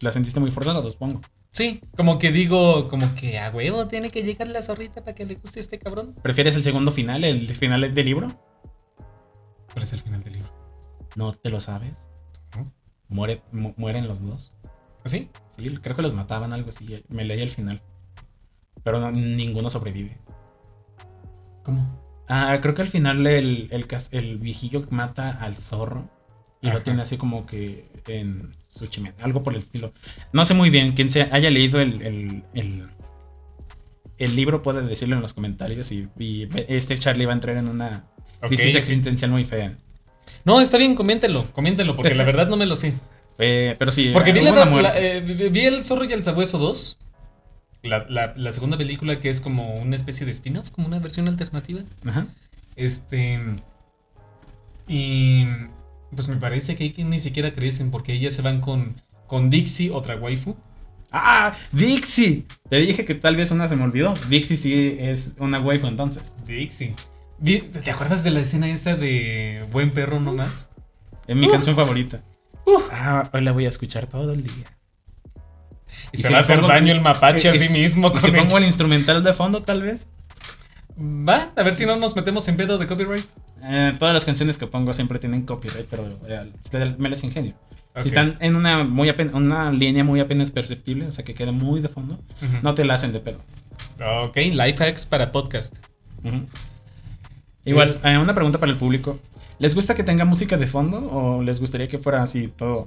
[SPEAKER 2] La sentiste muy forzada, supongo.
[SPEAKER 1] Sí, como que digo, como que a huevo tiene que llegar la zorrita para que le guste a este cabrón.
[SPEAKER 2] ¿Prefieres el segundo final, el final del libro?
[SPEAKER 1] ¿Cuál es el final del libro?
[SPEAKER 2] No te lo sabes.
[SPEAKER 1] ¿No?
[SPEAKER 2] Muere, mu- mueren los dos.
[SPEAKER 1] ¿Así?
[SPEAKER 2] Sí, creo que los mataban, algo así. Me leí el final. Pero no- ninguno sobrevive.
[SPEAKER 1] ¿Cómo?
[SPEAKER 2] Ah, creo que al final el, el, el viejillo mata al zorro y lo tiene así como que en algo por el estilo. No sé muy bien, quien se haya leído el, el, el, el libro puede decirlo en los comentarios y, y este Charlie va a entrar en una
[SPEAKER 1] Ok,
[SPEAKER 2] crisis existencial muy fea.
[SPEAKER 1] No, está bien, coméntenlo, coméntenlo, porque la verdad no me lo sé.
[SPEAKER 2] Eh, pero sí,
[SPEAKER 1] Porque vi, la, la- eh, vi- El Zorro y el Sabueso 2. La, la- la segunda película que es como una especie de spin-off, como una versión alternativa.
[SPEAKER 2] Ajá.
[SPEAKER 1] Este. Y. Pues me parece que ni siquiera crecen porque ellas se van con, con Dixie, otra waifu.
[SPEAKER 2] ¡Ah! ¡Dixie! Te dije que tal vez una se me olvidó. Dixie sí es una waifu entonces.
[SPEAKER 1] Dixie. ¿Te acuerdas de la escena esa de Buen Perro nomás?
[SPEAKER 2] Es mi
[SPEAKER 1] Uh.
[SPEAKER 2] canción favorita.
[SPEAKER 1] Uh.
[SPEAKER 2] Ah, hoy la voy a escuchar todo el día.
[SPEAKER 1] Y,
[SPEAKER 2] ¿Y
[SPEAKER 1] se
[SPEAKER 2] si
[SPEAKER 1] va a hacer daño el mapache a
[SPEAKER 2] ¿Y
[SPEAKER 1] sí mismo
[SPEAKER 2] ¿Y
[SPEAKER 1] con
[SPEAKER 2] si
[SPEAKER 1] el-
[SPEAKER 2] pongo el instrumental de fondo tal vez?
[SPEAKER 1] Va, a ver si no nos metemos en pedo de copyright.
[SPEAKER 2] Eh, todas las canciones que pongo siempre tienen copyright, pero eh, me las ingenio. Si están en una, muy apen- una línea muy apenas perceptible, o sea que quede muy de fondo, no te la hacen de pedo.
[SPEAKER 1] Ok, life hacks para podcast.
[SPEAKER 2] Igual,
[SPEAKER 1] Es-
[SPEAKER 2] eh, una pregunta para el público. ¿Les gusta que tenga música de fondo o les gustaría que fuera así todo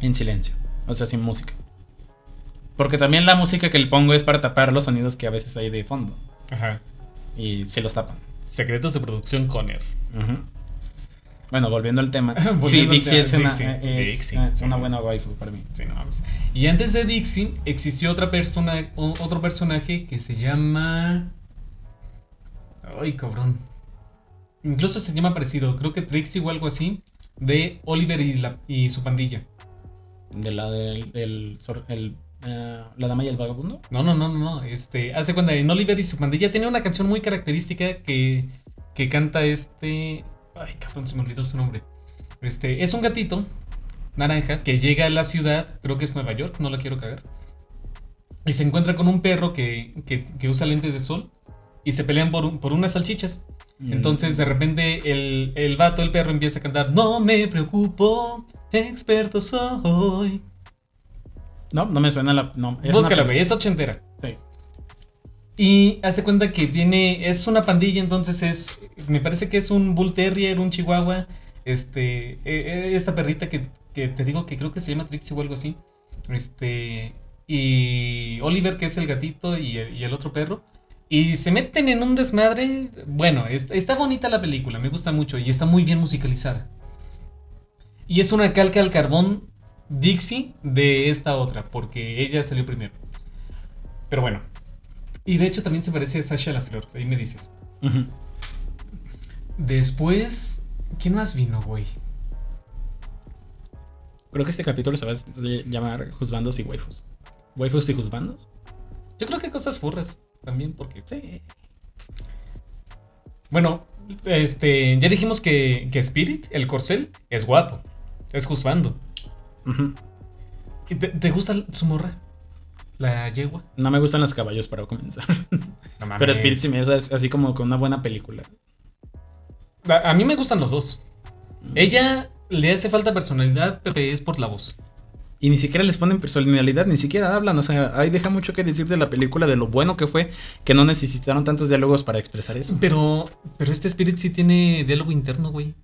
[SPEAKER 2] en silencio? O sea, sin música. Porque también la música que le pongo es para tapar los sonidos que a veces hay de fondo.
[SPEAKER 1] Ajá.
[SPEAKER 2] Y se los tapan.
[SPEAKER 1] Secretos de producción Conner.
[SPEAKER 2] Ujú. Bueno, volviendo al tema.
[SPEAKER 1] Volviendo
[SPEAKER 2] sí,
[SPEAKER 1] al
[SPEAKER 2] Dixie
[SPEAKER 1] tema,
[SPEAKER 2] es, una,
[SPEAKER 1] Dixie,
[SPEAKER 2] es,
[SPEAKER 1] Dixie,
[SPEAKER 2] eh,
[SPEAKER 1] sí,
[SPEAKER 2] una
[SPEAKER 1] sí.
[SPEAKER 2] buena waifu para mí.
[SPEAKER 1] Sí, no mames. Y antes de Dixie existió otra persona, otro personaje que se llama. Ay, cabrón. Incluso se llama parecido, creo que Trixie o algo así, de Oliver y, la- y su pandilla.
[SPEAKER 2] De la del, del sor- el, eh, la dama y el vagabundo.
[SPEAKER 1] No, no, no, no. Este, haz de cuenta, en Oliver y su pandilla tiene una canción muy característica que, que canta este. Ay, cabrón, se me olvidó su nombre. Este, es un gatito naranja que llega a la ciudad, creo que es Nueva York, no la quiero cagar. Y se encuentra con un perro que, que- que usa lentes de sol y se pelean por, un- por unas salchichas. Entonces, de repente, el, el vato, el perro, empieza a cantar: No me preocupo, experto soy.
[SPEAKER 2] No, no me suena la. No, es
[SPEAKER 1] güey, es ochentera.
[SPEAKER 2] Sí.
[SPEAKER 1] Y hazte cuenta que tiene. Es una pandilla, entonces es. Me parece que es un Bull Terrier, un Chihuahua. Este. eh, eh, esta perrita que, que te digo que creo que se llama Trixie o algo así. Este. Y Oliver, que es el gatito, y el, y el otro perro. Y se meten en un desmadre. Bueno, es- está bonita la película, me gusta mucho y está muy bien musicalizada. Y es una calca al carbón Dixie de esta otra, porque ella salió primero. Pero bueno. Y de hecho también se parece a Sasha La Flor, ahí me dices. Después, ¿quién más vino, güey?
[SPEAKER 2] Creo que este capítulo se va a llamar Juzbandos y Waifus. ¿Waifus y Juzbandos?
[SPEAKER 1] Yo creo que cosas furras también, porque...
[SPEAKER 2] Sí.
[SPEAKER 1] Bueno, este, ya dijimos que, que Spirit, el corcel, es guapo. Es juzgando.
[SPEAKER 2] Ujú.
[SPEAKER 1] ¿Y ¿Te, te gusta su morra? La yegua.
[SPEAKER 2] No me gustan los caballos para comenzar.
[SPEAKER 1] No mames.
[SPEAKER 2] Pero Spirit sí me es así como con una buena película.
[SPEAKER 1] A, a mí me gustan los dos. Ella le hace falta personalidad, pero es por la voz.
[SPEAKER 2] Y ni siquiera les ponen personalidad, ni siquiera hablan. O sea, ahí deja mucho que decir de la película, de lo bueno que fue, que no necesitaron tantos diálogos para expresar eso.
[SPEAKER 1] Pero, pero este Spirit sí tiene diálogo interno, güey.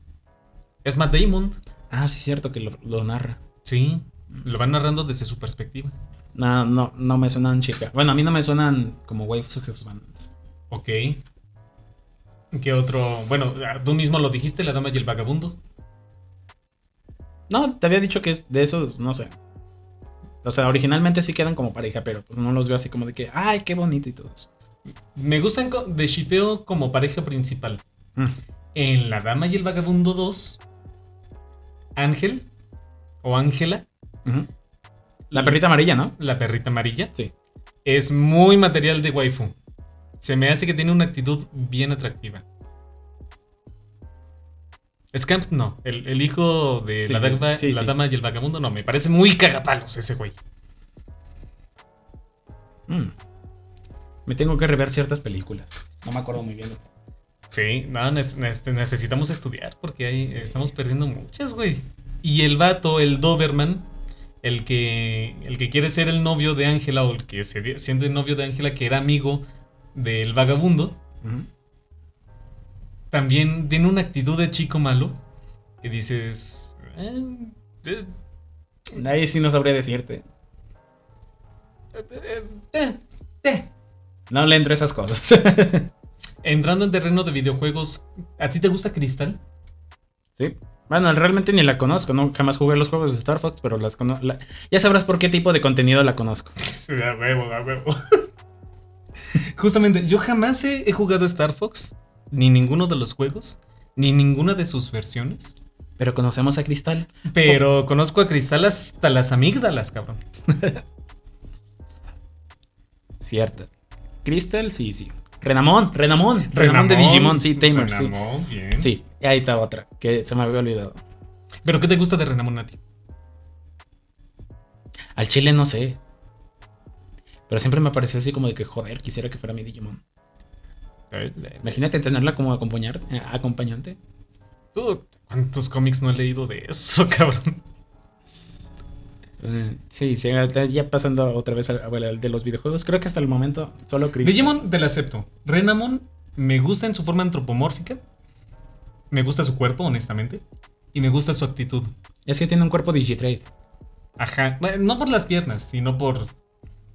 [SPEAKER 1] Es Matt Damon.
[SPEAKER 2] Ah, sí, es cierto que lo, lo narra.
[SPEAKER 1] Sí, lo van narrando desde su perspectiva.
[SPEAKER 2] No, no, no me suenan chica. Bueno, a mí no me suenan como waifus o juzbandos.
[SPEAKER 1] Ok. ¿Qué otro? Bueno, tú mismo lo dijiste, la dama y el vagabundo.
[SPEAKER 2] No, te había dicho que es de esos, no sé. O sea, originalmente sí quedan como pareja, pero pues no los veo así como de que, ay, qué bonito y todo eso.
[SPEAKER 1] Me gustan de shipeo como pareja principal.
[SPEAKER 2] Mm.
[SPEAKER 1] En La Dama y el Vagabundo 2, Ángel o Ángela.
[SPEAKER 2] La perrita amarilla, ¿no?
[SPEAKER 1] la perrita amarilla,
[SPEAKER 2] Sí.
[SPEAKER 1] es muy material de waifu. Se me hace que tiene una actitud bien atractiva. Scamp no, el, el hijo de
[SPEAKER 2] Sí,
[SPEAKER 1] la, dama,
[SPEAKER 2] sí,
[SPEAKER 1] la
[SPEAKER 2] sí.
[SPEAKER 1] dama y el vagabundo no, me parece muy cagapalos ese güey.
[SPEAKER 2] Mm. Me tengo que rever ciertas películas. No me acuerdo muy bien.
[SPEAKER 1] Sí, no, necesitamos estudiar porque ahí estamos perdiendo muchas, güey. Y el vato, el Doberman, el que, el que quiere ser el novio de Ángela o el que se siente novio de Ángela, que era amigo del vagabundo, también tiene una actitud de chico malo que dices... "Eh, eh,
[SPEAKER 2] Ahí sí no sabría decirte.
[SPEAKER 1] eh, eh, eh".
[SPEAKER 2] No le entro a esas cosas.
[SPEAKER 1] Entrando en terreno de videojuegos, ¿a ti te gusta Crystal?
[SPEAKER 2] sí. Bueno, realmente ni la conozco, ¿no? Jamás jugué los juegos de Star Fox, pero las conozco. Ya sabrás por qué tipo de contenido la conozco.
[SPEAKER 1] A huevo, a huevo. Justamente, yo jamás he, he jugado Star Fox, ni ninguno de los juegos, ni ninguna de sus versiones.
[SPEAKER 2] Pero conocemos a Cristal.
[SPEAKER 1] Pero conozco a Cristal hasta las amígdalas, cabrón.
[SPEAKER 2] Cierto. Crystal, sí, sí. Renamón, Renamón. Renamón de Digimon, sí, Tamer, sí.
[SPEAKER 1] Renamón, bien.
[SPEAKER 2] Sí, y ahí está otra, que se me había olvidado.
[SPEAKER 1] ¿Pero qué te gusta de Renamón a ti?
[SPEAKER 2] Al chile no sé. Pero siempre me pareció así como de que, joder, quisiera que fuera mi Digimon. Imagínate tenerla como acompañar, eh, acompañante.
[SPEAKER 1] Tú, ¿Cuántos cómics no he leído de eso, cabrón?
[SPEAKER 2] Eh, sí, sí, ya pasando otra vez al, al de los videojuegos. Creo que hasta el momento solo Crystal.
[SPEAKER 1] Digimon te la acepto. Renamon me gusta en su forma antropomórfica. Me gusta su cuerpo, honestamente. Y me gusta su actitud.
[SPEAKER 2] Es que tiene un cuerpo Digitrade.
[SPEAKER 1] Ajá. No por las piernas, sino por.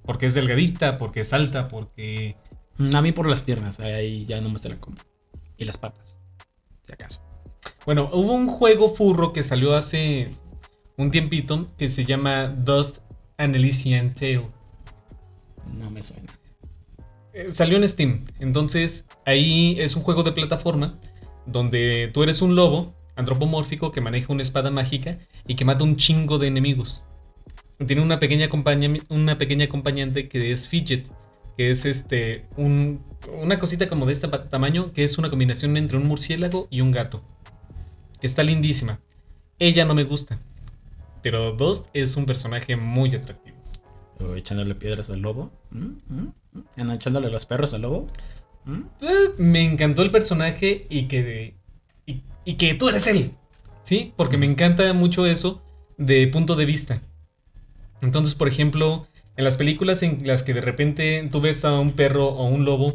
[SPEAKER 1] Porque es delgadita, porque es alta, porque.
[SPEAKER 2] Mm, A mí por las piernas, ahí ya no me se la como. Y las patas, si acaso.
[SPEAKER 1] Bueno, hubo un juego furro que salió hace un tiempito que se llama Dust and Elysian Tale.
[SPEAKER 2] No me suena.
[SPEAKER 1] Eh, Salió en Steam. Entonces, ahí es un juego de plataforma donde tú eres un lobo antropomórfico que maneja una espada mágica y que mata un chingo de enemigos. Tiene una pequeña, una pequeña acompañante que es Fidget, que es este un- una cosita como de este tamaño, que es una combinación entre un murciélago y un gato. Que está lindísima. Ella no me gusta, pero Dust es un personaje muy atractivo.
[SPEAKER 2] O echándole piedras al lobo. ¿Mm? ¿Mm? ¿Mm? ¿Anda echándole los perros al lobo. ¿Mm?
[SPEAKER 1] Eh, me encantó el personaje y que, y, y que tú eres él. ¿Sí? Porque me encanta mucho eso de punto de vista. Entonces, por ejemplo, en las películas en las que de repente tú ves a un perro o un lobo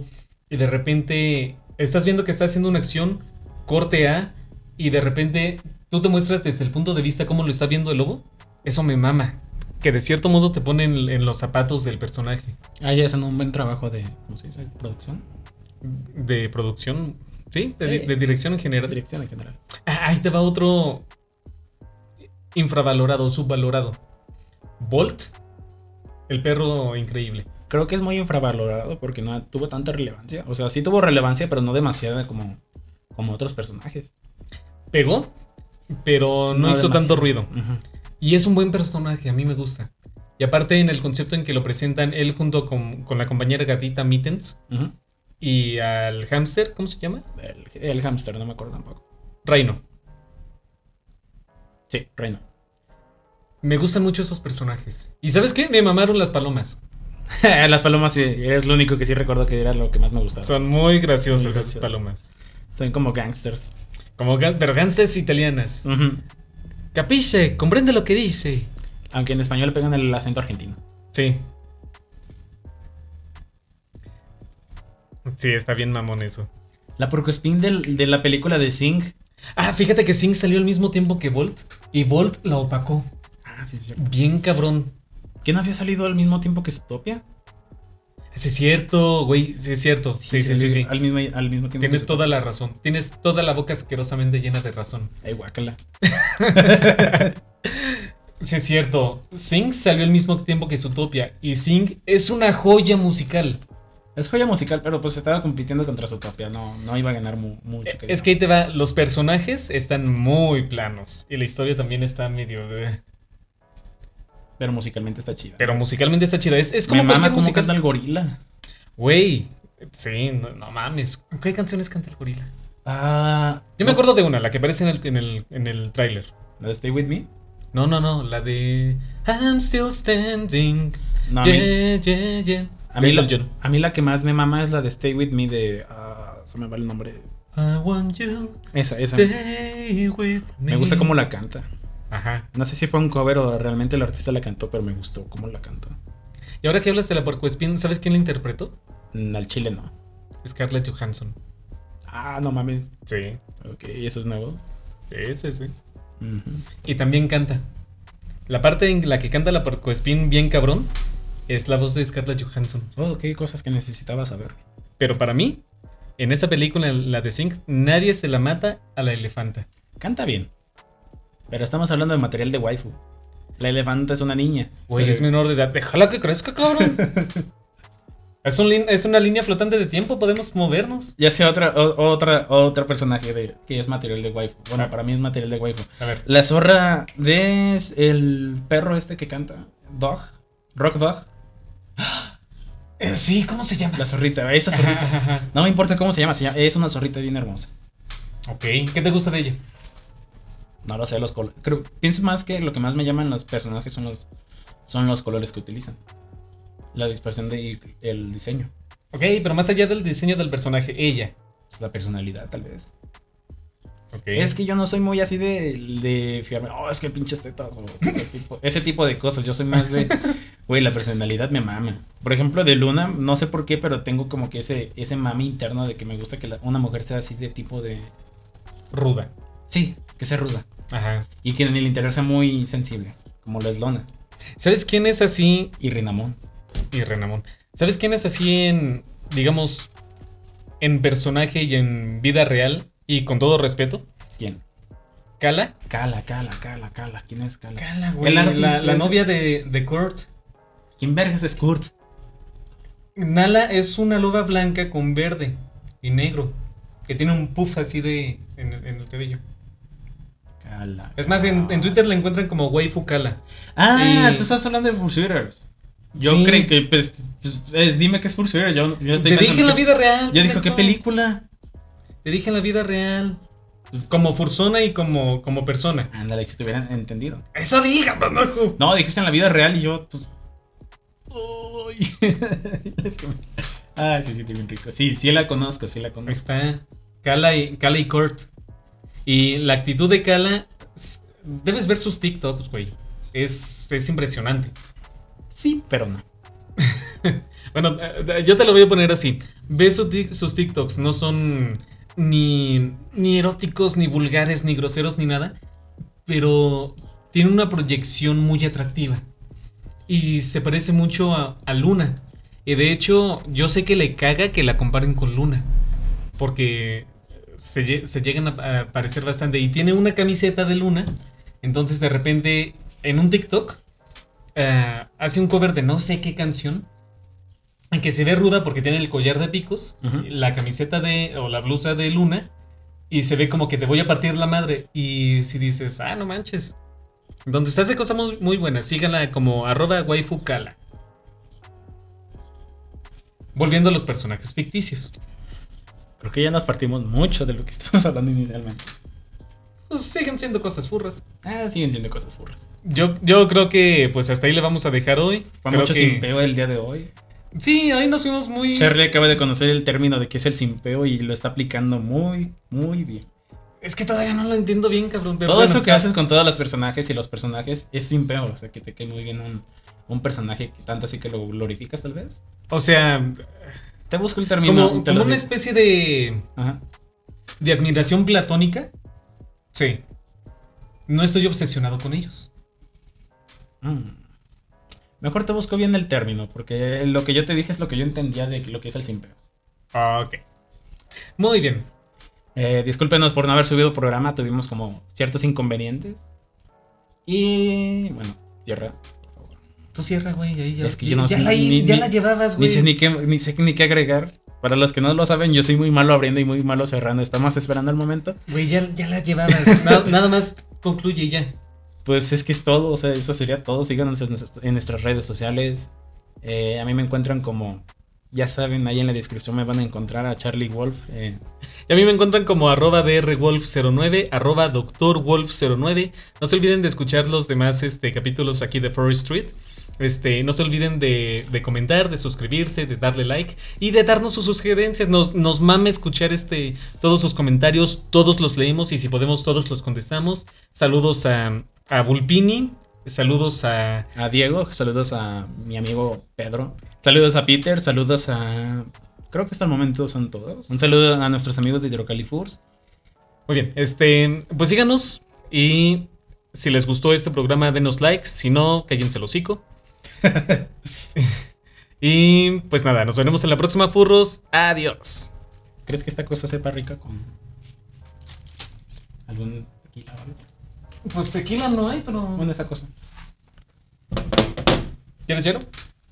[SPEAKER 1] y de repente estás viendo que está haciendo una acción, corte A, y de repente tú te muestras desde el punto de vista cómo lo está viendo el lobo, eso me mama. Que de cierto modo te pone en, los zapatos del personaje.
[SPEAKER 2] Ah, ya hacen un buen trabajo de. ¿Cómo se dice? Producción.
[SPEAKER 1] De producción, ¿sí? De,
[SPEAKER 2] Sí.
[SPEAKER 1] de dirección en general.
[SPEAKER 2] Dirección en general.
[SPEAKER 1] Ah, ahí te va otro infravalorado, subvalorado. Bolt, el perro increíble.
[SPEAKER 2] Creo que es muy infravalorado porque no tuvo tanta relevancia. O sea, sí tuvo relevancia, pero no demasiada como, como otros personajes.
[SPEAKER 1] Pegó, pero no, hizo
[SPEAKER 2] demasiado.
[SPEAKER 1] tanto ruido. Y es un buen personaje, a mí me gusta. Y aparte en el concepto en que lo presentan él junto con, con la compañera gatita Mittens y al hámster, ¿cómo se llama?
[SPEAKER 2] El, el hámster, no me acuerdo tampoco.
[SPEAKER 1] Reino.
[SPEAKER 2] Sí, Reino.
[SPEAKER 1] Me gustan mucho esos personajes. ¿Y sabes qué? Me mamaron las palomas.
[SPEAKER 2] Las palomas sí, es lo único que sí recuerdo que era lo que más me gustaba. Son,
[SPEAKER 1] Son muy graciosas
[SPEAKER 2] Muy
[SPEAKER 1] esas palomas.
[SPEAKER 2] como gangsters.
[SPEAKER 1] Como, pero gánsters italianas.
[SPEAKER 2] Ujú.
[SPEAKER 1] Capiche, comprende lo que dice.
[SPEAKER 2] Aunque en español le pegan el acento argentino.
[SPEAKER 1] Sí. Sí, está bien mamón eso.
[SPEAKER 2] La porcospin del- de la película de Sing.
[SPEAKER 1] Ah, fíjate que Sing salió al mismo tiempo que Volt. Y Volt la opacó.
[SPEAKER 2] Ah, sí, sí.
[SPEAKER 1] Bien cabrón.
[SPEAKER 2] ¿Quién había salido al mismo tiempo que Zootopia?
[SPEAKER 1] Sí, es cierto, güey. Sí, es cierto. Sí, sí, sí, sí.
[SPEAKER 2] Al mismo, al mismo tiempo.
[SPEAKER 1] Tienes toda la razón. Tienes toda la boca asquerosamente llena de razón.
[SPEAKER 2] Ay, guácala.
[SPEAKER 1] Sí, es cierto. Sing salió al mismo tiempo que Zootopia. Y Sing es una joya musical.
[SPEAKER 2] Es joya musical, pero pues estaba compitiendo contra Zootopia. No, no iba a ganar mu- mucho.
[SPEAKER 1] Eh, Es que ahí te va. Los personajes están muy planos. Y la historia también está medio. de-
[SPEAKER 2] Pero musicalmente está chida.
[SPEAKER 1] Pero musicalmente está chida. Es, es como
[SPEAKER 2] Me mama cómo
[SPEAKER 1] musical.
[SPEAKER 2] canta el gorila.
[SPEAKER 1] Güey. Sí, no, no mames. ¿Qué canciones canta el gorila?
[SPEAKER 2] Ah.
[SPEAKER 1] Yo me acuerdo de una, la que aparece en el, en el, en el tráiler.
[SPEAKER 2] ¿La de Stay With Me?
[SPEAKER 1] No, no, no. La de. I'm still standing.
[SPEAKER 2] No, a mí,
[SPEAKER 1] yeah, yeah, yeah.
[SPEAKER 2] a, mí la, a mí la que más me mama es la de Stay With Me de... ah, se me va el nombre.
[SPEAKER 1] I want you.
[SPEAKER 2] Esa, esa.
[SPEAKER 1] Stay with me.
[SPEAKER 2] Me gusta cómo la canta.
[SPEAKER 1] Ajá.
[SPEAKER 2] No sé si fue un cover o realmente el artista la cantó, pero me gustó cómo la cantó.
[SPEAKER 1] Y ahora que hablas de la Porcoespín, ¿sabes quién la interpretó?
[SPEAKER 2] Mm, Al chile no.
[SPEAKER 1] Scarlett Johansson.
[SPEAKER 2] Ah, no mames.
[SPEAKER 1] Sí.
[SPEAKER 2] Ok, eso es nuevo.
[SPEAKER 1] Sí, sí, sí. Y también canta. La parte en la que canta la Porcoespín bien cabrón es la voz de Scarlett Johansson.
[SPEAKER 2] Oh, ok, cosas que necesitaba saber.
[SPEAKER 1] Pero para mí, en esa película, la de Sync, nadie se la mata a la elefanta.
[SPEAKER 2] Canta bien. Pero estamos hablando de material de waifu. La elefanta es una niña.
[SPEAKER 1] Güey, es menor de edad. Déjala que crezca, cabrón. es, un lin- es una línea flotante de tiempo, podemos movernos.
[SPEAKER 2] Ya sea otra, o- otra, otro personaje de, que es material de waifu. Bueno, para mí es material de waifu.
[SPEAKER 1] A ver.
[SPEAKER 2] La zorra de el perro este que canta. Dog. Rock Dog.
[SPEAKER 1] Eh, sí, ¿cómo se llama?
[SPEAKER 2] La zorrita, esa zorrita.
[SPEAKER 1] ajá, ajá.
[SPEAKER 2] No me importa cómo se llama, se llama- es una zorrita bien hermosa.
[SPEAKER 1] Ok, ¿qué te gusta de ella?
[SPEAKER 2] No lo sé, los colores. Creo, pienso más que lo que más me llaman los personajes son los, son los colores que utilizan. La dispersión de el diseño.
[SPEAKER 1] Ok, pero más allá del diseño del personaje, ella.
[SPEAKER 2] La personalidad, tal vez.
[SPEAKER 1] Ok.
[SPEAKER 2] Es que yo no soy muy así de, de fijarme, oh, es que pinches tetas o ese tipo, ese tipo de cosas. Yo soy más de, güey, la personalidad me mama. Por ejemplo, de Luna, no sé por qué, pero tengo como que ese, ese mame interno de que me gusta que la- una mujer sea así de tipo de...
[SPEAKER 1] Ruda.
[SPEAKER 2] Sí, que sea ruda.
[SPEAKER 1] Ajá.
[SPEAKER 2] Y que en el interior sea muy sensible, como lo es Lona
[SPEAKER 1] ¿Sabes quién es así?
[SPEAKER 2] y Rinamon.
[SPEAKER 1] Y Renamón. ¿Sabes quién es así en, digamos, en personaje y en vida real? Y con todo respeto.
[SPEAKER 2] ¿Quién?
[SPEAKER 1] Kala.
[SPEAKER 2] Cala, Cala, Cala, Cala. ¿Quién es Cala?
[SPEAKER 1] Kala,
[SPEAKER 2] güey, la- la- la
[SPEAKER 1] novia de, de Kurt.
[SPEAKER 2] ¿Quién vergas es Kurt?
[SPEAKER 1] Nala es una loba blanca con verde y negro. Que tiene un puff así de. en, el- en el cabello.
[SPEAKER 2] Cala.
[SPEAKER 1] Es más, en, en Twitter la encuentran como waifu Kala.
[SPEAKER 2] Ah,
[SPEAKER 1] Y-
[SPEAKER 2] tú estás hablando de Fursuiters. Yo
[SPEAKER 1] Sí.
[SPEAKER 2] creo que, pues, pues, es- dime que es Fursuiter. Yo, yo estoy
[SPEAKER 1] Te dije en la
[SPEAKER 2] que-
[SPEAKER 1] vida real.
[SPEAKER 2] Yo dije, ¿qué película?
[SPEAKER 1] Te dije en la vida real. Como fursona y como, como persona.
[SPEAKER 2] Ándale, si te hubieran entendido.
[SPEAKER 1] Eso diga, pendejo.
[SPEAKER 2] No, dijiste en la vida real y yo, pues. Uy. Es que me- Ah, sí, sí, bien rico. Sí, sí la conozco, sí la
[SPEAKER 1] Ahí
[SPEAKER 2] conozco.
[SPEAKER 1] está. Kala y, Kala y Kurt. Y la actitud de Kala. Debes ver sus TikToks, güey. Es, es impresionante.
[SPEAKER 2] Sí, pero no.
[SPEAKER 1] Bueno, eh, yo te lo voy a poner así. Ve sus TikToks. No son ni, ni eróticos, ni vulgares, ni groseros, ni nada. Pero tiene una proyección muy atractiva. Y se parece mucho a, a Luna. Y de hecho, yo sé que le caga que la comparen con Luna. Porque se, lle- se llegan a, a parecer bastante. Y tiene una camiseta de Luna. Entonces, de repente, en un TikTok, eh, hace un cover de no sé qué canción. En que se ve ruda porque tiene el collar de picos, la camiseta de. o la blusa de Luna. Y se ve como que te voy a partir la madre. Y si dices, ah, no manches. Entonces hace cosas muy, muy buenas. Síganla como arroba waifukala. Volviendo a los personajes ficticios.
[SPEAKER 2] Creo que ya nos partimos mucho de lo que estábamos hablando inicialmente.
[SPEAKER 1] Pues siguen siendo cosas furras.
[SPEAKER 2] Ah, siguen siendo cosas furras.
[SPEAKER 1] Yo, yo creo que pues hasta ahí le vamos a dejar hoy.
[SPEAKER 2] Fue
[SPEAKER 1] Creo
[SPEAKER 2] mucho
[SPEAKER 1] que-
[SPEAKER 2] simpeo el día de hoy.
[SPEAKER 1] Sí, ahí nos fuimos muy.
[SPEAKER 2] Charlie acaba de conocer el término de qué es el simpeo y lo está aplicando muy, muy bien.
[SPEAKER 1] Es que todavía no lo entiendo bien, cabrón.
[SPEAKER 2] Todo
[SPEAKER 1] bueno.
[SPEAKER 2] eso que haces con todos los personajes y los personajes es simpeo. O sea, que te quede muy bien un, un personaje que tanto así que lo glorificas, tal vez.
[SPEAKER 1] O sea,
[SPEAKER 2] Te busco el término.
[SPEAKER 1] como, como una especie de,
[SPEAKER 2] Ajá.
[SPEAKER 1] de admiración platónica. Sí. No estoy obsesionado con ellos.
[SPEAKER 2] Mm. Mejor te busco bien el término, porque lo que yo te dije es lo que yo entendía de lo que es el simpeo.
[SPEAKER 1] Ok. Muy bien.
[SPEAKER 2] Eh, discúlpenos por no haber subido programa, tuvimos como ciertos inconvenientes. Y bueno, tierra.
[SPEAKER 1] Tú cierra, güey. Ahí ya,
[SPEAKER 2] Es que yo no
[SPEAKER 1] ya
[SPEAKER 2] sé
[SPEAKER 1] la,
[SPEAKER 2] ni-
[SPEAKER 1] ya
[SPEAKER 2] ni-
[SPEAKER 1] la llevabas,
[SPEAKER 2] Ni
[SPEAKER 1] güey.
[SPEAKER 2] sé ni qué, ni sé ni qué agregar. Para los que no lo saben, yo soy muy malo abriendo y muy malo cerrando. Estamos esperando el momento.
[SPEAKER 1] Güey, ya, ya la llevabas. Na- nada más concluye y ya.
[SPEAKER 2] Pues es que es todo, o sea, eso sería todo. Síganos en, nuestras- en nuestras redes sociales. Eh, a mí me encuentran como, ya saben, ahí en la descripción me van a encontrar a Charlie Wolf. eh,
[SPEAKER 1] Y a mí me encuentran como arroba drwolf09, arroba doctorwolf09. No se olviden de escuchar los demás este, capítulos aquí de Forest Street. Este, no se olviden de, de comentar, de suscribirse, de darle like y de darnos sus sugerencias. Nos, nos mame escuchar este, todos sus comentarios, todos los leemos y si podemos todos los contestamos. Saludos a, a Vulpini, saludos a...
[SPEAKER 2] a Diego, saludos a mi amigo Pedro. Saludos a Peter, saludos a creo que hasta el momento son todos. Un saludo a nuestros amigos de Hidrocalifurs.
[SPEAKER 1] Muy bien, este, pues síganos y si les gustó este programa, denos like. Si no, cállense el hocico. y pues nada, nos veremos en la próxima, furros. Adiós.
[SPEAKER 2] ¿Crees que esta cosa sepa rica con algún tequila o algo?
[SPEAKER 1] Pues tequila no hay, pero.
[SPEAKER 2] Bueno, esa cosa.
[SPEAKER 1] ¿Quieres hielo?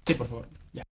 [SPEAKER 2] Sí, por favor.